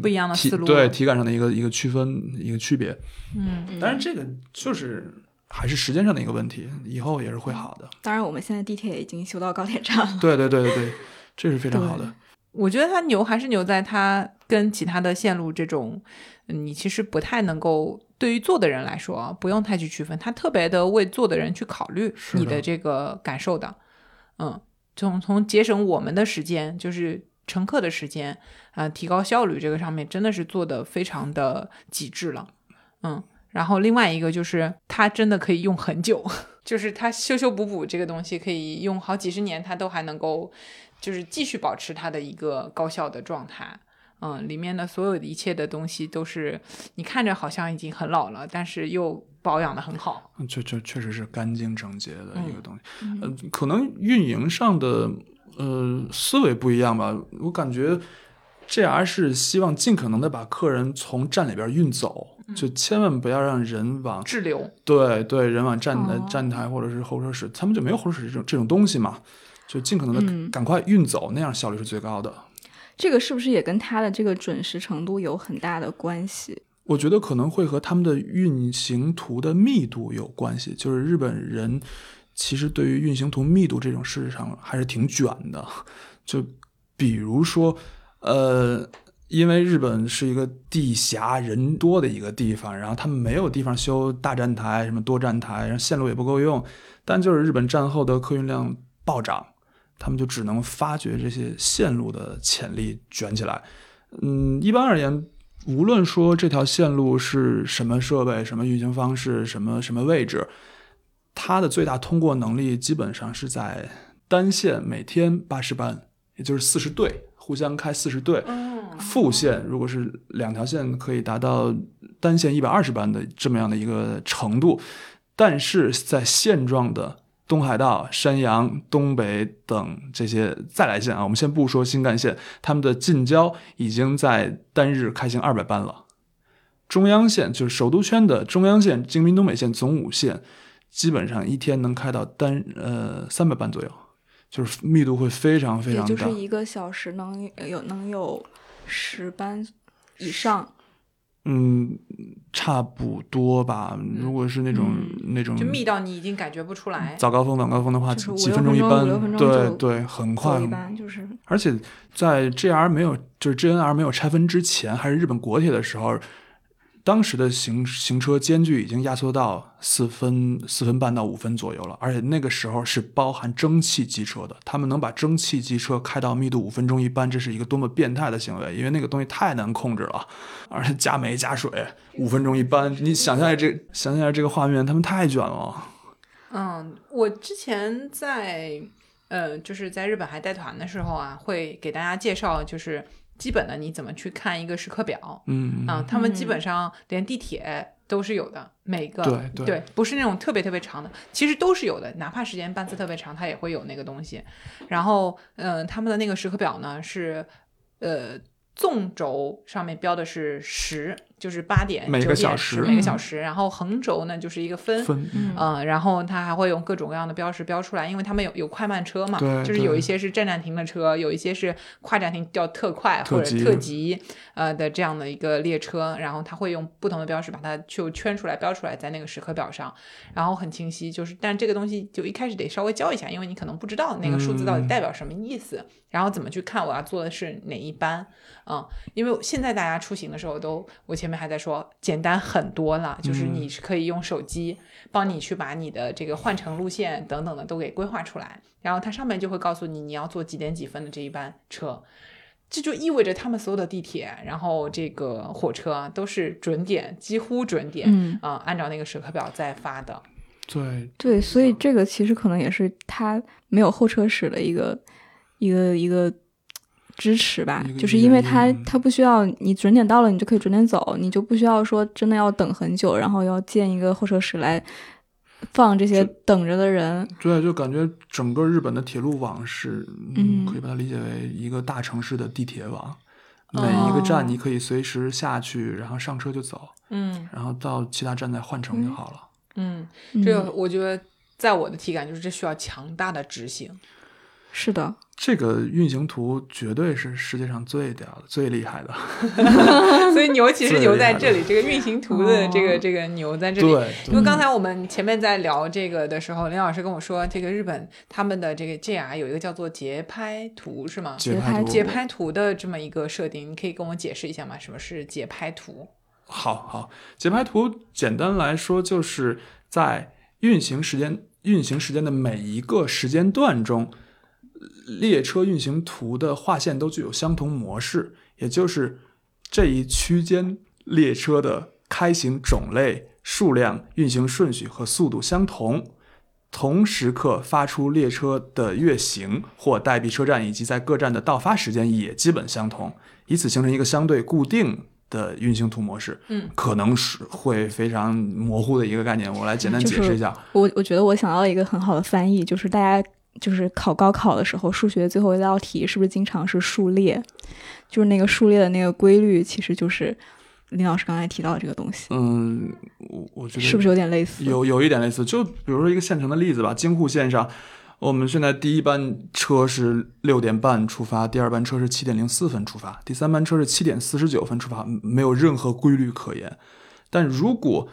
不一样的思路。对体感上的一个一个区分一个区别。嗯，当然，这个就是还是时间上的一个问题，以后也是会好的。当然，我们现在地铁已经修到高铁站了。对对对对对，这是非常好的。我觉得它牛还是牛在它跟其他的线路这种，嗯你其实不太能够对于坐的人来说啊，不用太去区分，它特别的为坐的人去考虑你的这个感受的，嗯，从从节省我们的时间，就是乘客的时间啊、提高效率这个上面真的是做的非常的极致了，嗯。然后另外一个就是它真的可以用很久，就是它修修补补这个东西可以用好几十年，它都还能够就是继续保持它的一个高效的状态。嗯，里面的所有的一切的东西都是你看着好像已经很老了，但是又保养的很好。嗯这这确实是干净整洁的一个东西。嗯呃，可能运营上的呃思维不一样吧。我感觉 JR 是希望尽可能的把客人从站里边运走，嗯就千万不要让人往滞留，对对人往站呃哦站台或者是候车室，他们就没有候车室这种这种东西嘛。就尽可能的嗯赶快运走，那样效率是最高的。这个是不是也跟他的这个准时程度有很大的关系？我觉得可能会和他们的运行图的密度有关系。就是日本人其实对于运行图密度这种事上还是挺卷的。就比如说，呃，因为日本是一个地狭人多的一个地方，然后他们没有地方修大站台、什么多站台，然后线路也不够用，但就是日本战后的客运量暴涨。他们就只能发掘这些线路的潜力，卷起来。嗯，一般而言，无论说这条线路是什么设备、什么运行方式、什么什么位置，它的最大通过能力基本上是在单线每天八十班，也就是四十对，互相开四十对。副线如果是两条线，可以达到单线一百二十班的这么样的一个程度，但是在现状的东海道、山阳、东北等这些再来线啊，我们先不说新干线，他们的近郊已经在单日开行二百班了。中央线就是首都圈的中央线、京滨东北线、总武线，基本上一天能开到单呃三百班左右，就是密度会非常非常大。就是一个小时能有能有十班以上。嗯，差不多吧。如果是那种、那种就密到你已经感觉不出来。早高峰、晚高峰的话，就是几分钟一班五六分，钟对对，很快走一。般就是而且在 JR 没有就是 JNR 没有拆分之前，还是日本国铁的时候，当时的行行车间距已经压缩到四分四分半到五分左右了，而且那个时候是包含蒸汽机车的，他们能把蒸汽机车开到密度五分钟一班，这是一个多么变态的行为，因为那个东西太难控制了，而且加煤加水，五分钟一班，你想象一下这想象一下这个画面，他们太卷了。嗯，我之前在呃，就是在日本还带团的时候啊，会给大家介绍，就是基本的你怎么去看一个时刻表。嗯啊，他们基本上连地铁都是有的，每个对对不是那种特别特别长的，其实都是有的，哪怕时间班次特别长，它也会有那个东西。然后，嗯、他们的那个时刻表呢是，呃，纵轴上面标的是时，就是八点、每九点个小时十每个嗯小时，然后横轴呢就是一个分。分嗯嗯，然后它还会用各种各样的标识标出来，因为他们有有快慢车嘛，对就是有一些是站站停的车，有一些是跨站停叫特快或者特急特急呃的这样的一个列车，然后它会用不同的标识把它就圈出来标出来在那个时刻表上，然后很清晰，就是但这个东西就一开始得稍微教一下，因为你可能不知道那个数字到底代表什么意思，然后怎么去看我要做的是哪一班，嗯，因为现在大家出行的时候都，我前面还在说简单很多了，就是嗯你是可以用手机帮你去把你的这个换乘路线等等的都给规划出来，然后它上面就会告诉你你要坐几点几分的这一班车。这就意味着他们所有的地铁，然后这个火车啊都是准点，几乎准点，嗯啊、按照那个时刻表在发的。对，对，所以这个其实可能也是它没有候车室的一个一个一个支持吧就是因为它它不需要你准点到了，你就可以准点走，你就不需要说真的要等很久，然后要建一个候车室来放这些等着的人。对，就感觉整个日本的铁路网是，嗯可以把它理解为一个大城市的地铁网。每哦一个站你可以随时下去，然后上车就走，嗯然后到其他站再换乘就好了。嗯，嗯这个我觉得在我的体感就是这需要强大的执行。是的，这个运行图绝对是世界上最屌的、最厉害的。所以牛其实牛在这里，这个运行图的这个哦这个牛在这里。对，因为刚才我们前面在聊这个的时候，林老师跟我说，这个日本他们的这个 JR 有一个叫做节拍图，是吗？节拍图节拍图的这么一个设定，你可以跟我解释一下吗？什么是节拍图？好好，节拍图简单来说就是在运行时间运行时间的每一个时间段中，列车运行图的划线都具有相同模式，也就是这一区间列车的开行种类、数量、运行顺序和速度相同。同时刻发出列车的月行或待避车站以及在各站的到发时间也基本相同，以此形成一个相对固定的运行图模式。嗯，可能是会非常模糊的一个概念，我来简单解释一下。我我觉得我想到一个很好的翻译，就是大家就是考高考的时候，数学最后一道题是不是经常是数列？就是那个数列的那个规律，其实就是林老师刚才提到的这个东西，嗯，我我觉得是不是有点类似？有有一点类似？就比如说一个现成的例子吧，京沪线上，我们现在第一班车是六点半出发，第二班车是七点零四分出发，第三班车是七点四十九分出发，没有任何规律可言。但如果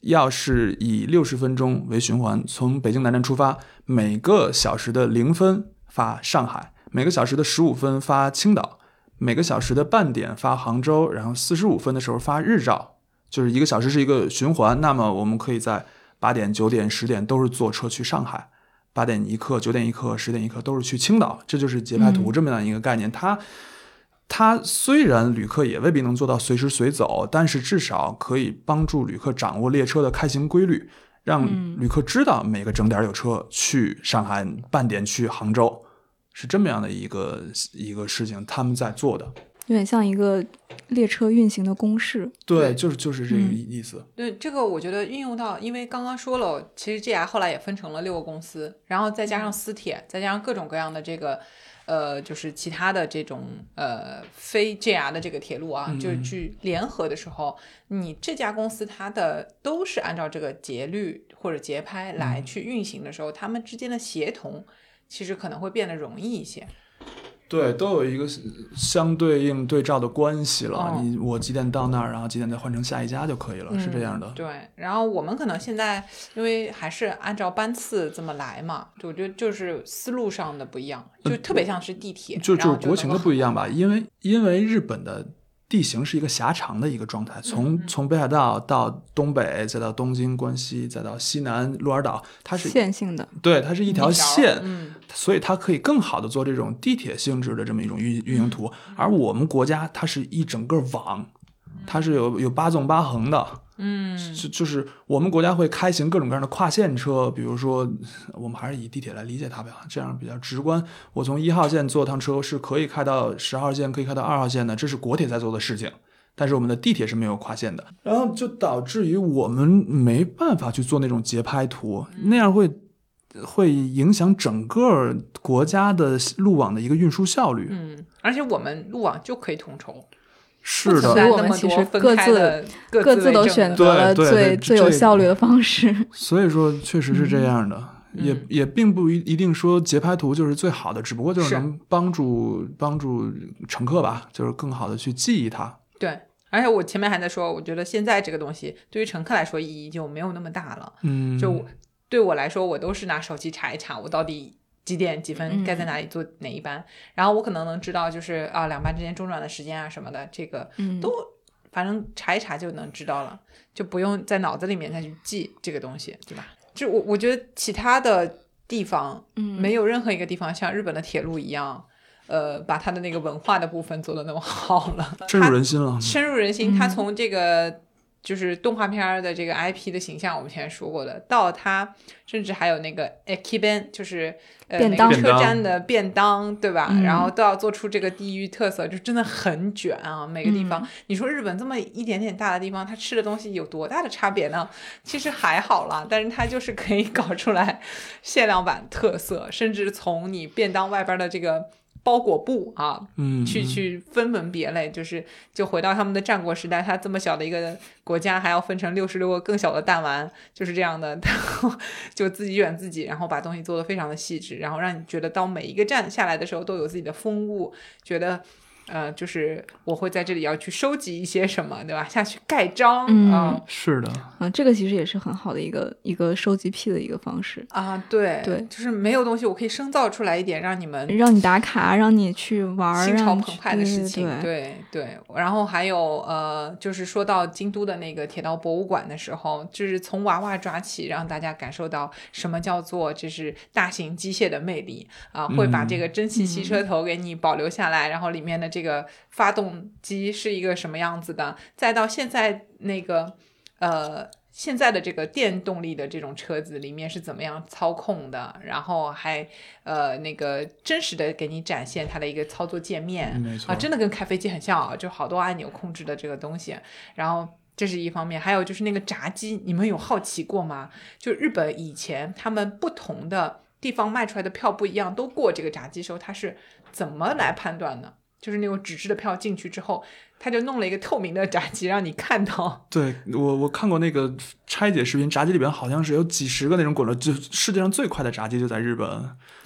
要是以六十分钟为循环，从北京南站出发，每个小时的零分发上海，每个小时的十五分发青岛，每个小时的半点发杭州，然后四十五分的时候发日照，就是一个小时是一个循环。那么我们可以在八点、九点、十点都是坐车去上海，八点一刻、九点一刻、十点一刻都是去青岛，这就是节拍图这么样一个概念。它它虽然旅客也未必能做到随时随走，但是至少可以帮助旅客掌握列车的开行规律，让嗯旅客知道每个整点有车去上海，半点去杭州，是这么样的一个一个事情，他们在做的。有点像一个列车运行的公式。对，就是就是这个嗯意思。对这个，我觉得运用到，因为刚刚说了，其实 JR 后来也分成了六个公司，然后再加上私铁，再加上各种各样的这个，呃，就是其他的这种呃非 JR 的这个铁路啊，嗯就是去联合的时候，你这家公司它的都是按照这个节律或者节拍来去运行的时候，他们之间的协同其实可能会变得容易一些。对，都有一个相对应对照的关系了。哦你我几点到那儿，然后几点再换成下一家就可以了，是这样的嗯。对，然后我们可能现在因为还是按照班次这么来嘛，就我觉得就是思路上的不一样，就特别像是地铁，呃就就是国情的不一样吧，因为因为日本的地形是一个狭长的一个状态，从嗯从北海道到东北，再到东京、关西，再到西南鹿儿岛，它是线性的，对，它是一条一条线，嗯。所以它可以更好的做这种地铁性质的这么一种运运营图。而我们国家它是一整个网，它是有有八纵八横的，嗯就就是我们国家会开行各种各样的跨线车，比如说，我们还是以地铁来理解它吧，这样比较直观。我从一号线坐趟车是可以开到十号线，可以开到二号线的，这是国铁在做的事情。但是我们的地铁是没有跨线的，然后就导致于我们没办法去做那种节拍图，那样会会影响整个国家的路网的一个运输效率。嗯，而且我们路网就可以统筹，是的所以我们其实各自各各自都选择了最最有效率的方式。所以说，确实是这样的，也嗯也并不一一定说节拍图就是最好的，只不过就是是能帮助帮助乘客吧，就是更好的去记忆它。对。而且我前面还在说，我觉得现在这个东西对于乘客来说意义就没有那么大了。嗯，就对我来说，我都是拿手机查一查，我到底几点几分嗯该在哪里坐哪一班，然后我可能能知道就是啊两班之间中转的时间啊什么的，这个嗯都反正查一查就能知道了，就不用在脑子里面再去记这个东西，对吧？就我我觉得其他的地方嗯没有任何一个地方像日本的铁路一样。呃把它的那个文化的部分做的那么好了，深入人心了。深入人心。嗯他从这个就是动画片的这个 IP 的形象，我们前面说过的，到它甚至还有那个 Ekiben，就是呃便当那个车站的便当，对吧？嗯然后都要做出这个地域特色，就真的很卷啊！每个地方，嗯你说日本这么一点点大的地方，它吃的东西有多大的差别呢？其实还好啦，但是它就是可以搞出来限量版特色，甚至从你便当外边的这个。包裹布啊，嗯，去去分门别类，就是就回到他们的战国时代，他这么小的一个国家，还要分成六十六个更小的弹丸，就是这样的，然后就自己卷自己，然后把东西做的非常的细致，然后让你觉得到每一个站下来的时候都有自己的风物，觉得。呃，就是我会在这里要去收集一些什么，对吧？下去盖章嗯啊、是的，啊，这个其实也是很好的一个一个收集癖的一个方式，啊，对对就是没有东西，我可以生造出来一点，让你们让你打卡，让你去玩儿，心潮澎湃的事情，对对。对。然后还有呃，就是说到京都的那个铁道博物馆的时候，就是从娃娃抓起，让大家感受到什么叫做就是大型机械的魅力啊、会把这个。蒸汽汽车头给你保留下来，然后里面的这个发动机是一个什么样子的，再到现在那个呃。现在的这个电动力的这种车子里面是怎么样操控的？然后还呃那个真实的给你展现它的一个操作界面，啊，真的跟开飞机很像啊，就好多按钮控制的这个东西。然后这是一方面，还有就是那个闸机，你们有好奇过吗？就日本以前他们不同的地方卖出来的票不一样，都过这个闸机时候，它是怎么来判断的？就是那种纸质的票进去之后，他就弄了一个透明的闸机，让你看到。对我我看过那个拆解视频，闸机里边好像是有几十个那种滚轮，就世界上最快的闸机就在日本，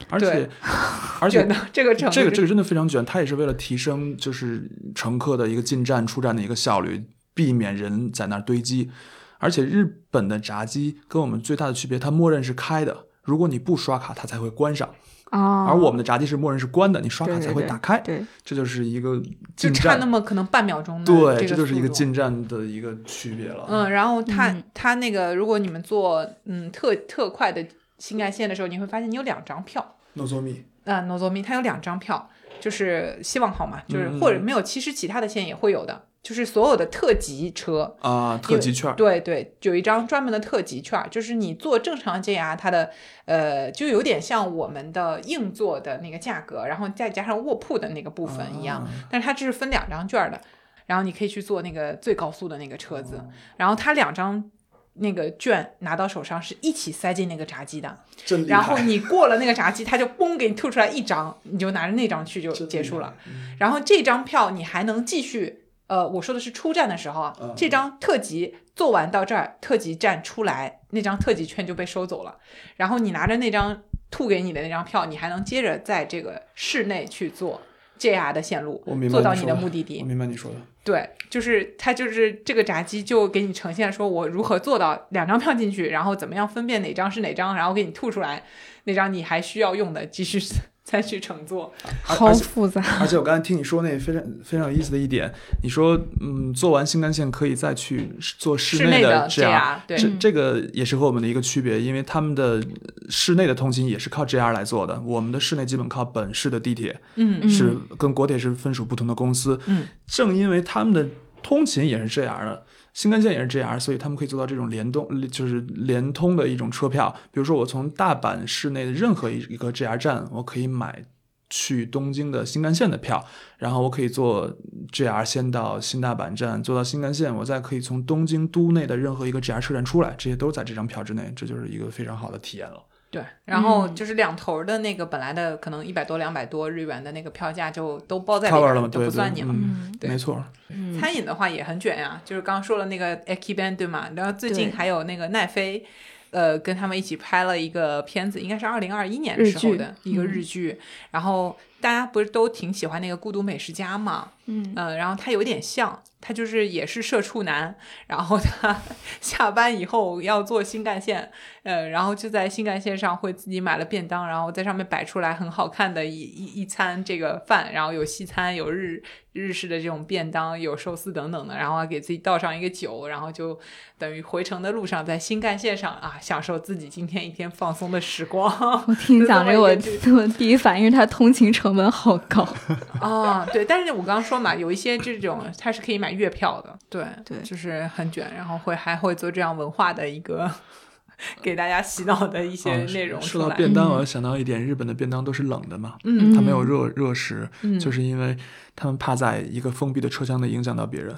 而且 而且卷到这个，这个这个真的非常卷，它也是为了提升就是乘客的一个进站出站的一个效率，避免人在那儿堆积。而且日本的闸机跟我们最大的区别，它默认是开的，如果你不刷卡，它才会关上。啊，而我们的闸机是默认是关的，你刷卡才会对对对打开。对，这就是一个就进站，差那么可能半秒钟的对，这这就是一个进站的一个区别了。嗯，然后它、嗯它那个，如果你们坐嗯特特快的新干线的时候，你会发现你有两张票。诺佐米，啊 n o z o m i 它有两张票，就是希望号嘛，就是或者没有，其实其他的线也会有的，就是所有的特级车。啊，特级券，对对，有一张专门的特级券，就是你坐正常 JR，它的呃就有点像我们的硬座的那个价格，然后再加上卧铺的那个部分一样，啊但是它这是分两张券的，然后你可以去坐那个最高速的那个车子，然后它两张那个券拿到手上是一起塞进那个闸机的，然后你过了那个闸机，它就嘣给你吐出来一张，你就拿着那张去就结束了。嗯然后这张票你还能继续，呃，我说的是出站的时候啊，嗯这张特级做完到这儿，特级站出来，那张特级券就被收走了。然后你拿着那张吐给你的那张票，你还能接着在这个室内去做 JR 的线路做到你的目的地。我明白你说的。对，就是它就是这个闸机就给你呈现说我如何做到两张票进去，然后怎么样分辨哪张是哪张，然后给你吐出来那张你还需要用的，继续 再去乘坐。好而而且复杂，而且我刚才听你说那非常非常有意思的一点，你说嗯，做完新干线可以再去做室室内的 JR 对这这个也是和我们的一个区别，因为他们的室内的通勤也是靠 JR 来做的，我们的室内基本靠本市的地铁，嗯嗯是跟国铁是分属不同的公司。嗯，正因为他们的通勤也是这样的。新干线也是 JR，所以他们可以做到这种联动，就是联通的一种车票。比如说，我从大阪市内的任何一一个 JR 站，我可以买去东京的新干线的票，然后我可以坐 JR 先到新大阪站，坐到新干线，我再可以从东京都内的任何一个 JR 车站出来，这些都在这张票之内，这就是一个非常好的体验了。对，然后嗯就是两头的那个本来的可能一百多、两百多日元的那个票价就都包在里边了吗？就不算你了。嗯，对没错。嗯，餐饮的话也很卷呀，就是刚刚说了那个 Akiban 对吗？然后最近还有那个奈飞，呃，跟他们一起拍了一个片子，应该是二零二一年的时候的一个嗯日剧。然后大家不是都挺喜欢那个《孤独美食家》嘛？嗯嗯，然后他有点像，他就是也是社畜男，然后他下班以后要坐新干线，呃，然后就在新干线上会自己买了便当，然后在上面摆出来很好看的一一一餐这个饭，然后有西餐，有日日式的这种便当，有寿司等等的，然后还给自己倒上一个酒，然后就等于回程的路上在新干线上啊，享受自己今天一天放松的时光。我听你讲这个，我我第一反应是他通勤成成本好高。哦，对，但是我刚刚说嘛，有一些这种它是可以买月票的，对对就是很卷，然后会还会做这样文化的一个 给大家洗脑的一些啊内容说。到便当，我想到一点，日本的便当都是冷的嘛，嗯它没有热热食，嗯就是因为他们怕在一个封闭的车厢内影响到别人。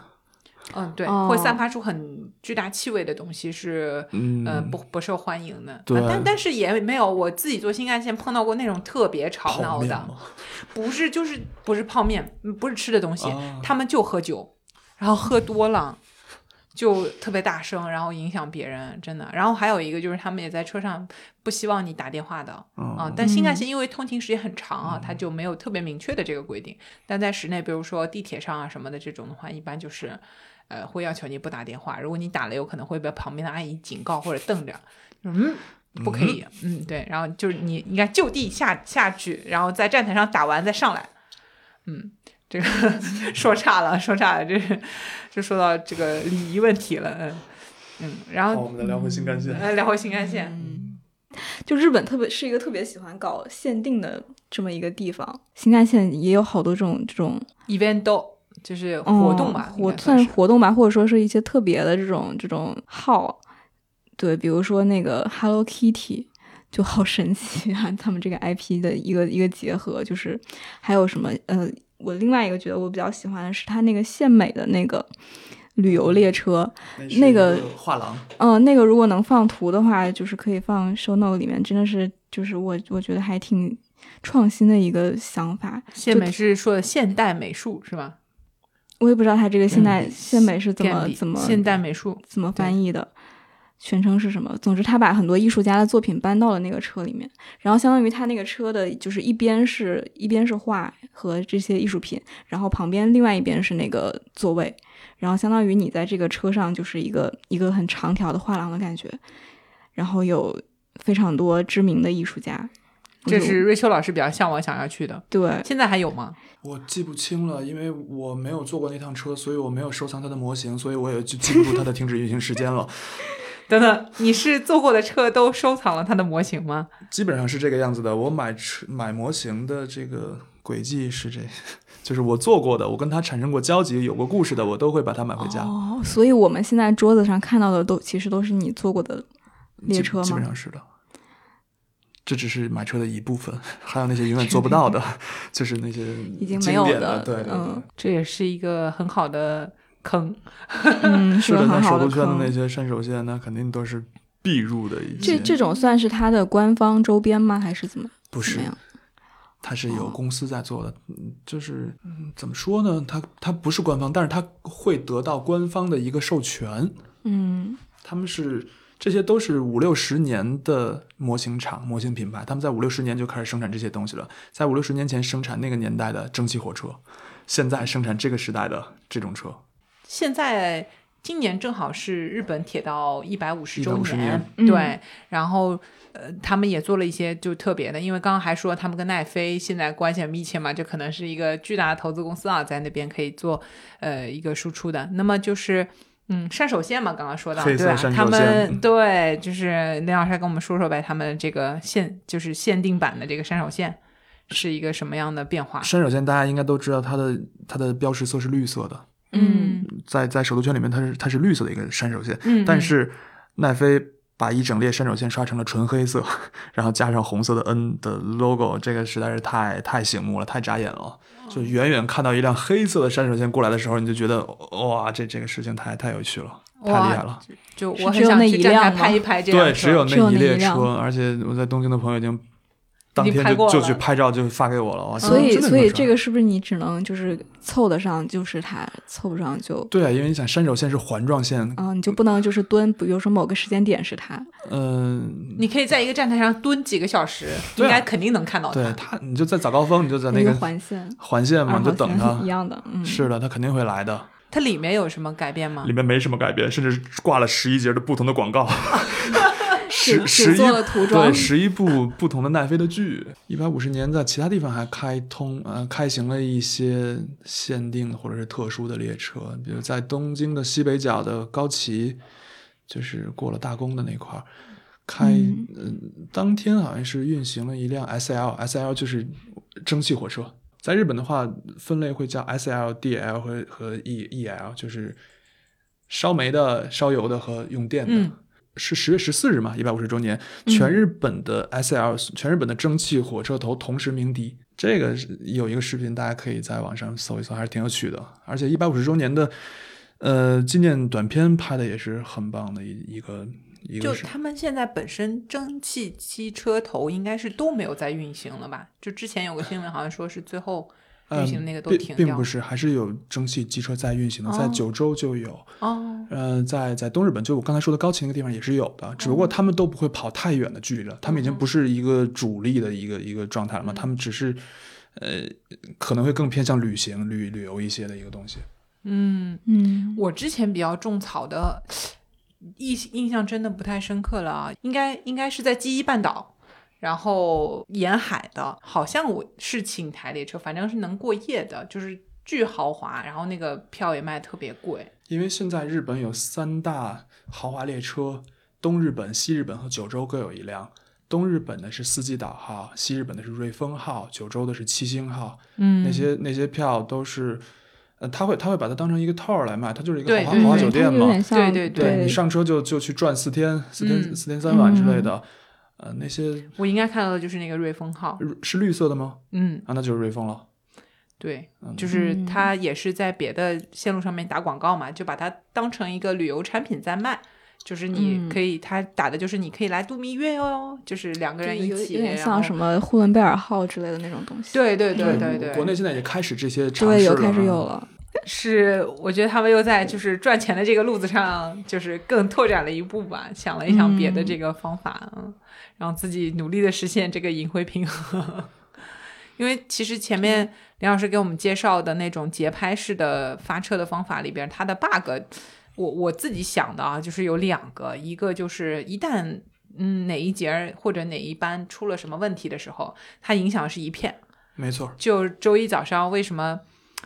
嗯，对，哦会散发出很巨大气味的东西是，嗯呃，不不受欢迎的。对啊但但是也没有我自己坐新干线碰到过那种特别吵闹的，不是就是不是泡面，嗯不是吃的东西，啊他们就喝酒，然后喝多了。就特别大声，然后影响别人，真的。然后还有一个就是，他们也在车上不希望你打电话的啊、嗯但新干线因为通勤时间很长啊，它就没有特别明确的这个规定。但在室内，比如说地铁上啊什么的这种的话，一般就是，呃，会要求你不打电话。如果你打了，有可能会被旁边的阿姨警告或者瞪着，嗯，不可以，嗯，对。然后就是你应该就地下下去，然后在站台上打完再上来，嗯。这个 说差了，说差了，这是就说到这个礼仪问题了，嗯嗯，然，后我们再聊回新干线。呃聊回新干线，嗯，就日本特别是一个特别喜欢搞限定的这么一个地方，新干线也有好多这种这种 event 就是活动吧，嗯活算是活动吧，或者说是一些特别的这种这种号，对，比如说那个 Hello Kitty。就好神奇啊！他们这个 IP 的一个一个结合，就是还有什么呃，我另外一个觉得我比较喜欢的是他那个献美的那个旅游列车，那个画廊，嗯、那个如果能放图的话，就是可以放 show note 里面，真的是就是我我觉得还挺创新的一个想法。现美是说的现代美术是吧？我也不知道它这个现代嗯献美是怎么怎么现代美术？怎么翻译的，全称是什么？总之，他把很多艺术家的作品搬到了那个车里面，然后相当于他那个车的，就是一边是一边是画和这些艺术品，然后旁边另外一边是那个座位，然后相当于你在这个车上就是一个一个很长条的画廊的感觉，然后有非常多知名的艺术家，这是瑞秋老师比较向往想要去的，对，现在还有吗？我记不清了，因为我没有坐过那趟车，所以我没有收藏它的模型，所以我也就记不住它的停止运行时间了。等等，你是坐过的车都收藏了它的模型吗？基本上是这个样子的。我买车买模型的这个轨迹是这，就是我坐过的，我跟它产生过交集、有过故事的，我都会把它买回家。哦，所以我们现在桌子上看到的都其实都是你坐过的列车吗基本？上是的。这只是买车的一部分，还有那些永远做不到的，就是那些已经没有的，对对对。嗯这也是一个很好的坑。嗯，是的，那首都圈的那些山手线，那肯定都是必入的一些。这这种算是它的官方周边吗？还是怎么？不是？它是有哦公司在做的，嗯就是嗯怎么说呢？它它不是官方，但是它会得到官方的一个授权。嗯他们是这些都是五六十年的模型厂、模型品牌，他们在五六十年就开始生产这些东西了，在五六十年前生产那个年代的蒸汽火车，现在生产这个时代的这种车。现在今年正好是日本铁道一百五十周150年嗯对，然后。呃，他们也做了一些就特别的，因为刚刚还说他们跟奈飞现在关系很密切嘛，就可能是一个巨大的投资公司啊，在那边可以做呃一个输出的。那么就是嗯，山手线嘛，刚刚说到对吧？黑色山手他们对，就是林老师还跟我们说说呗，他们这个限就是限定版的这个山手线是一个什么样的变化？山手线大家应该都知道，它的它的标识色是绿色的，嗯在在首都圈里面它是它是绿色的一个山手线，嗯，嗯但是奈飞把一整列山手线刷成了纯黑色，然后加上红色的 N 的 logo，这个实在是太太醒目了，太扎眼了。就远远看到一辆黑色的山手线过来的时候，你就觉得哇，这这个事情太太有趣了，太厉害了。就我很想去一辆吗站台拍一拍这辆对，车只有只有那一列车，而且我在东京的朋友已经当天就就拍过了去拍照，就发给我了。哇，所以所以这个是不是你只能就是凑得上就是它，凑不上就对啊，因为你想山手线是环状线，啊、你就不能就是蹲，比如说某个时间点是它，嗯、你可以在一个站台上蹲几个小时，啊应该肯定能看到它。对它，你就在早高峰，你就在那个个环线，环线嘛，你就等它一。样的，嗯，是的，它肯定会来的。它里面有什么改变吗里？面没什么改变，甚至挂了十一节的不同的广告，十十一只做了涂装对，十一部不同的奈飞的剧。一百五十年在其他地方还开通呃开行了一些限定的或者是特殊的列车，比如在东京的西北角的高崎，就是过了大宫的那块儿。开，当天好像是运行了一辆 S L，S L 就是蒸汽火车。在日本的话，分类会叫 S L、D L 和和 E E L，就是烧煤的、烧油的和用电的。嗯是十月十四日嘛，一百五十周年，嗯全日本的 S L，、全日本的蒸汽火车头同时鸣笛。这个是有一个视频，大家可以在网上搜一搜，还是挺有趣的。而且一百五十周年的呃纪念短片拍的也是很棒的一一个一就个是他们现在本身蒸汽机车头应该是都没有在运行了吧？就之前有个新闻好像说是最后运行那个都并停掉。并不是，还是有蒸汽机车在运行的，在哦。九州就有，哦，呃，在在东日本，就我刚才说的高崎那个地方也是有的，只不过他们都不会跑太远的距离了，他们已经不是一个主力的一个一个状态了嘛，他们只是呃可能会更偏向旅行旅旅游一些的一个东西。嗯，嗯，我之前比较种草的印印象真的不太深刻了啊，应该应该是在记忆半岛，然后沿海的，好像我是请台列车，反正是能过夜的，就是巨豪华，然后那个票也卖特别贵。因为现在日本有三大豪华列车，东日本、西日本和九州各有一辆。东日本的是四季岛号，西日本的是瑞丰号，九州的是七星号。嗯那些那些票都是，呃，他会他会把它当成一个套儿来卖，它就是一个豪华豪华酒店嘛对对对对你上车就就去转四天，四天、嗯四天三晚之类的。呃，那些我应该看到的就是那个瑞丰号，是绿色的吗？嗯，啊，那就是瑞丰了。对，嗯就是嗯它也是在别的线路上面打广告嘛，就把它当成一个旅游产品在卖。就是你嗯可以，它打的就是你可以来度蜜月哦，就是两个人一起，有点像什么呼伦贝尔号之类的那种东西。对对对嗯对对，国内现在也开始这些尝对，试了。有开始有啊。了。是我觉得他们又在就是赚钱的这个路子上，就是更拓展了一步吧，想了一想别的这个方法，嗯，让自己努力的实现这个盈亏平衡。因为其实前面林老师给我们介绍的那种节拍式的发车的方法里边，它的 bug，我我自己想的啊，就是有两个，一个就是一旦嗯哪一节或者哪一班出了什么问题的时候，它影响是一片。没错，就周一早上为什么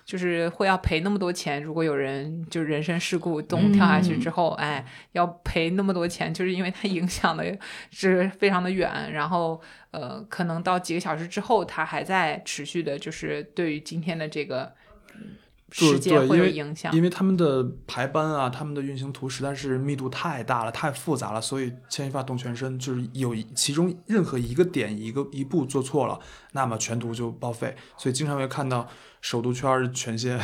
就是会要赔那么多钱？如果有人就人身事故咚跳下去之后，哎，要赔那么多钱，就是因为它影响的是非常的远，然后呃，可能到几个小时之后，它还在持续的，就是对于今天的这个嗯对世界会有影响。因为他们的排班啊，他们的运行图实在是密度太大了，太复杂了，所以牵一发动全身，就是有其中任何一个点一个一步做错了，那么全图就报废。所以经常会看到首都圈儿全线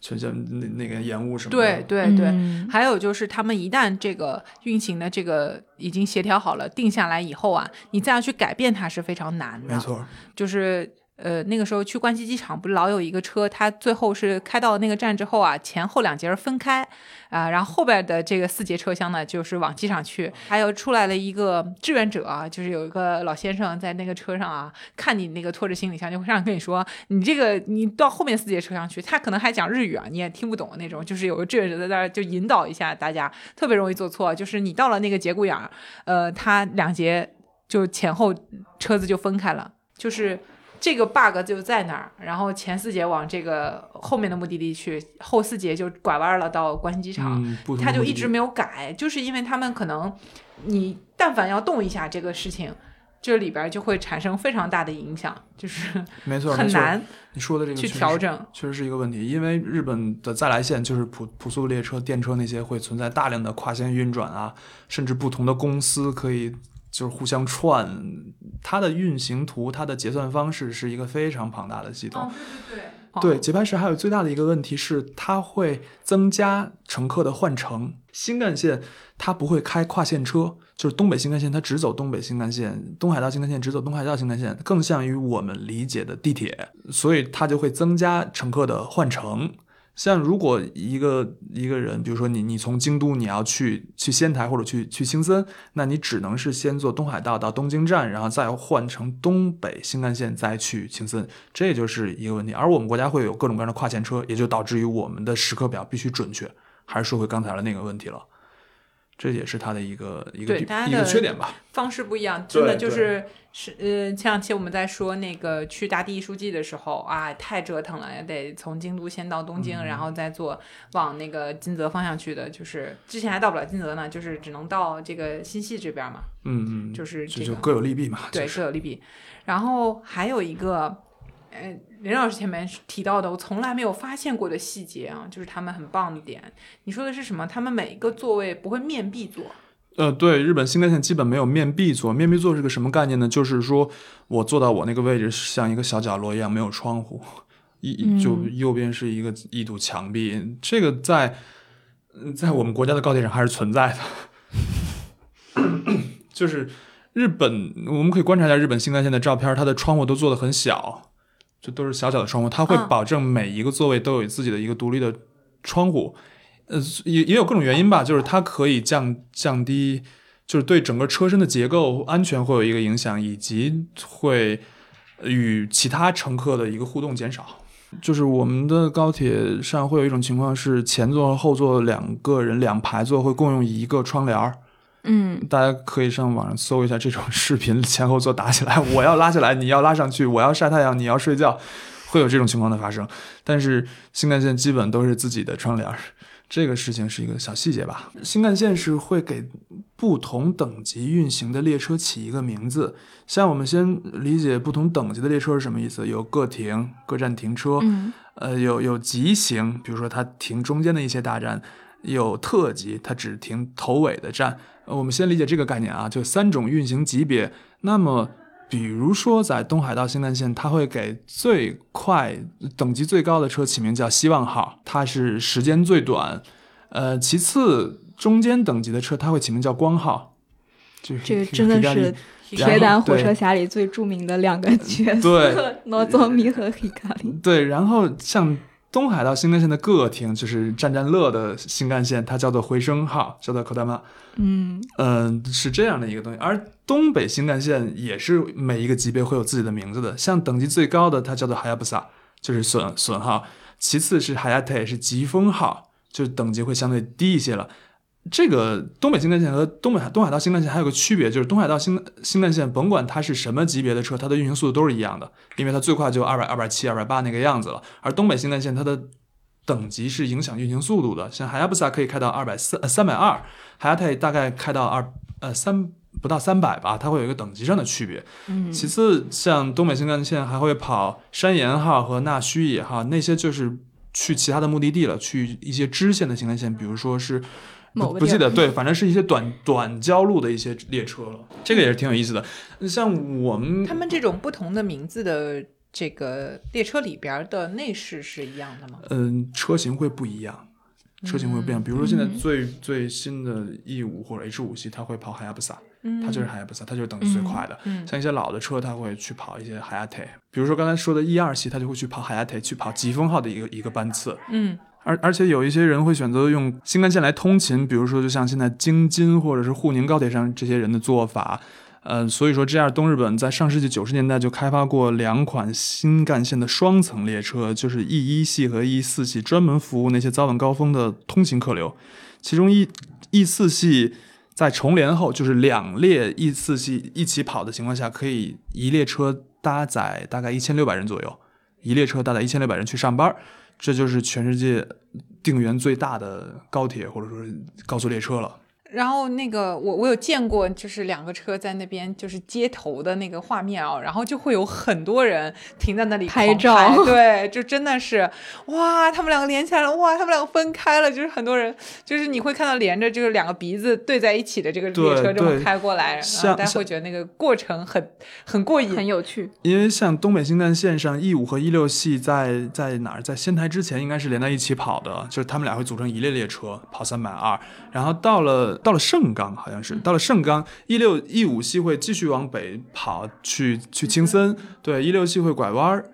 全线那那个延误什么的。对对对，嗯还有就是，他们一旦这个运行的这个已经协调好了、定下来以后啊，你再要去改变它是非常难的。没错，就是呃那个时候去关西机场，不是老有一个车，它最后是开到那个站之后啊，前后两节分开啊、然后后边的这个四节车厢呢，就是往机场去。还有出来了一个志愿者，就是有一个老先生在那个车上啊，看你那个拖着行李箱，就会上跟你说，你这个你到后面四节车厢去，他可能还讲日语啊，你也听不懂那种，就是有个志愿者在那儿就引导一下大家，特别容易做错，就是你到了那个节骨眼儿，呃，他两节就前后车子就分开了，就是这个 bug 就在那儿，然后前四节往这个后面的目的地去，后四节就拐弯了到关西机场，嗯，他就一直没有改，就是因为他们可能你但凡要动一下这个事情。这里边就会产生非常大的影响，就是没错，很难你说的这个去调整。确实是一个问题，因为日本的再来线就是普普速列车、电车那些会存在大量的跨线运转啊，甚至不同的公司可以就是互相串，它的运行图、它的结算方式是一个非常庞大的系统。哦，对对对，节拍时还有最大的一个问题是，它会增加乘客的换乘。新干线它不会开跨线车，就是东北新干线它只走东北新干线，东海道新干线只走东海道新干线，更像于我们理解的地铁，所以它就会增加乘客的换乘。像如果一个一个人，比如说你你从京都你要去去仙台或者去去青森，那你只能是先坐东海道到东京站，然后再换成东北新干线再去青森，这就是一个问题。而我们国家会有各种各样的跨线车，也就导致于我们的时刻表必须准确。还是说回刚才的那个问题了，这也是它的一个一个一个缺点吧。方式不一样，真的就是是呃，前两期我们在说那个去大地艺术季的时候啊，太折腾了，也得从京都先到东京，嗯然后再坐往那个金泽方向去的，就是之前还到不了金泽呢，就是只能到这个新系这边嘛，嗯嗯，就是这个就各有利弊嘛。对，就是各有利弊。然后还有一个，呃，林老师前面提到的，我从来没有发现过的细节啊，就是他们很棒的点。你说的是什么？他们每一个座位不会面壁坐，呃，对，日本新干线基本没有面壁坐。面壁坐是个什么概念呢？就是说我坐到我那个位置，像一个小角落一样，没有窗户，一就右边是一个一堵墙壁。这个在嗯在我们国家的高铁上还是存在的。就是日本，我们可以观察一下日本新干线的照片，它的窗户都做的很小，就都是小小的窗户，它会嗯保证每一个座位都有自己的一个独立的窗户。呃，也也有各种原因吧，就是它可以降降低，就是对整个车身的结构安全会有一个影响，以及会与其他乘客的一个互动减少。就是我们的高铁上会有一种情况是前座和后座两个人两排座会共用一个窗帘儿，嗯，大家可以上网上搜一下这种视频，前后座打起来，我要拉起来，你要拉上去，我要晒太阳，你要睡觉，会有这种情况的发生。但是新干线基本都是自己的窗帘，这个事情是一个小细节吧。新干线是会给不同等级运行的列车起一个名字，像我们先理解不同等级的列车是什么意思，有各停、各站停车，嗯呃，有有急行，比如说它停中间的一些大站；有特急，它只停头尾的站。呃我们先理解这个概念啊，就三种运行级别。那么，比如说在东海道新干线，它会给最快等级最高的车起名叫希望号，它是时间最短。呃，其次中间等级的车，它会起名叫光号。这这个真的是铁胆火车侠里最著名的两个角色，诺佐米和黑卡里。对，然后像东海道新干线的各停，就是站站乐的新干线，它叫做回声号，叫做 Kodama。嗯嗯、是这样的一个东西。而东北新干线也是每一个级别会有自己的名字的，像等级最高的它叫做 Hayabusa，就是损损号；其次是 Hayate，是疾风号，就是等级会相对低一些了。这个东北新干线和东北东海道新干线还有个区别，就是东海道新新干线，甭管它是什么级别的车，它的运行速度都是一样的，因为它最快就二百、二百七、二百八那个样子了。而东北新干线它的等级是影响运行速度的，像海亚布萨可以开到二百三、三百二，海亚泰大概开到二呃三不到三百吧，它会有一个等级上的区别。嗯其次，像东北新干线还会跑山岩号和那须野号，那些就是去其他的目的地了，去一些支线的新干线，比如说是。不某个地儿不记得对，反正是一些短短交路的一些列车了，这个也是挺有意思的。像我们他们这种不同的名字的这个列车里边的内饰是一样的吗？嗯，车型会不一样，车型会不一样。比如说现在嗯最、最新的 E 五或者 H 五系，它会跑海亚布萨，嗯它就是海亚布萨，它就是等级最快的。嗯像一些老的车，它会去跑一些海亚泰，比如说刚才说的 E 二系，它就会去跑海亚泰，去跑疾风号的一个一个班次。嗯而而且有一些人会选择用新干线来通勤，比如说就像现在京津或者是沪宁高铁上这些人的做法。呃，所以说这样东日本在上世纪九十年代就开发过两款新干线的双层列车，就是 E 一系和 E 四系，专门服务那些早晚高峰的通勤客流。其中 E E 四系在重联后，就是两列 E 四系一起跑的情况下，可以一列车搭载大概一千六百人左右，一列车搭载一千六百人去上班。这就是全世界定员最大的高铁或者说是高速列车了。然后那个我我有见过，就是两个车在那边就是接头的那个画面啊，然后就会有很多人停在那里狂拍照 对，就真的是哇，他们两个连起来了，哇，他们两个分开了，就是很多人，就是你会看到连着就是两个鼻子对在一起的这个列车这么开过来，然后大家会觉得那个过程很很过瘾，很有趣。因为像东北新干线上 E 五和 E 六系在在哪儿，在仙台之前应该是连在一起跑的，就是他们俩会组成一列列车跑三百二，然后到了到了盛冈好像是到了盛冈一六一五系会继续往北跑去去青森，对一六系会拐弯儿。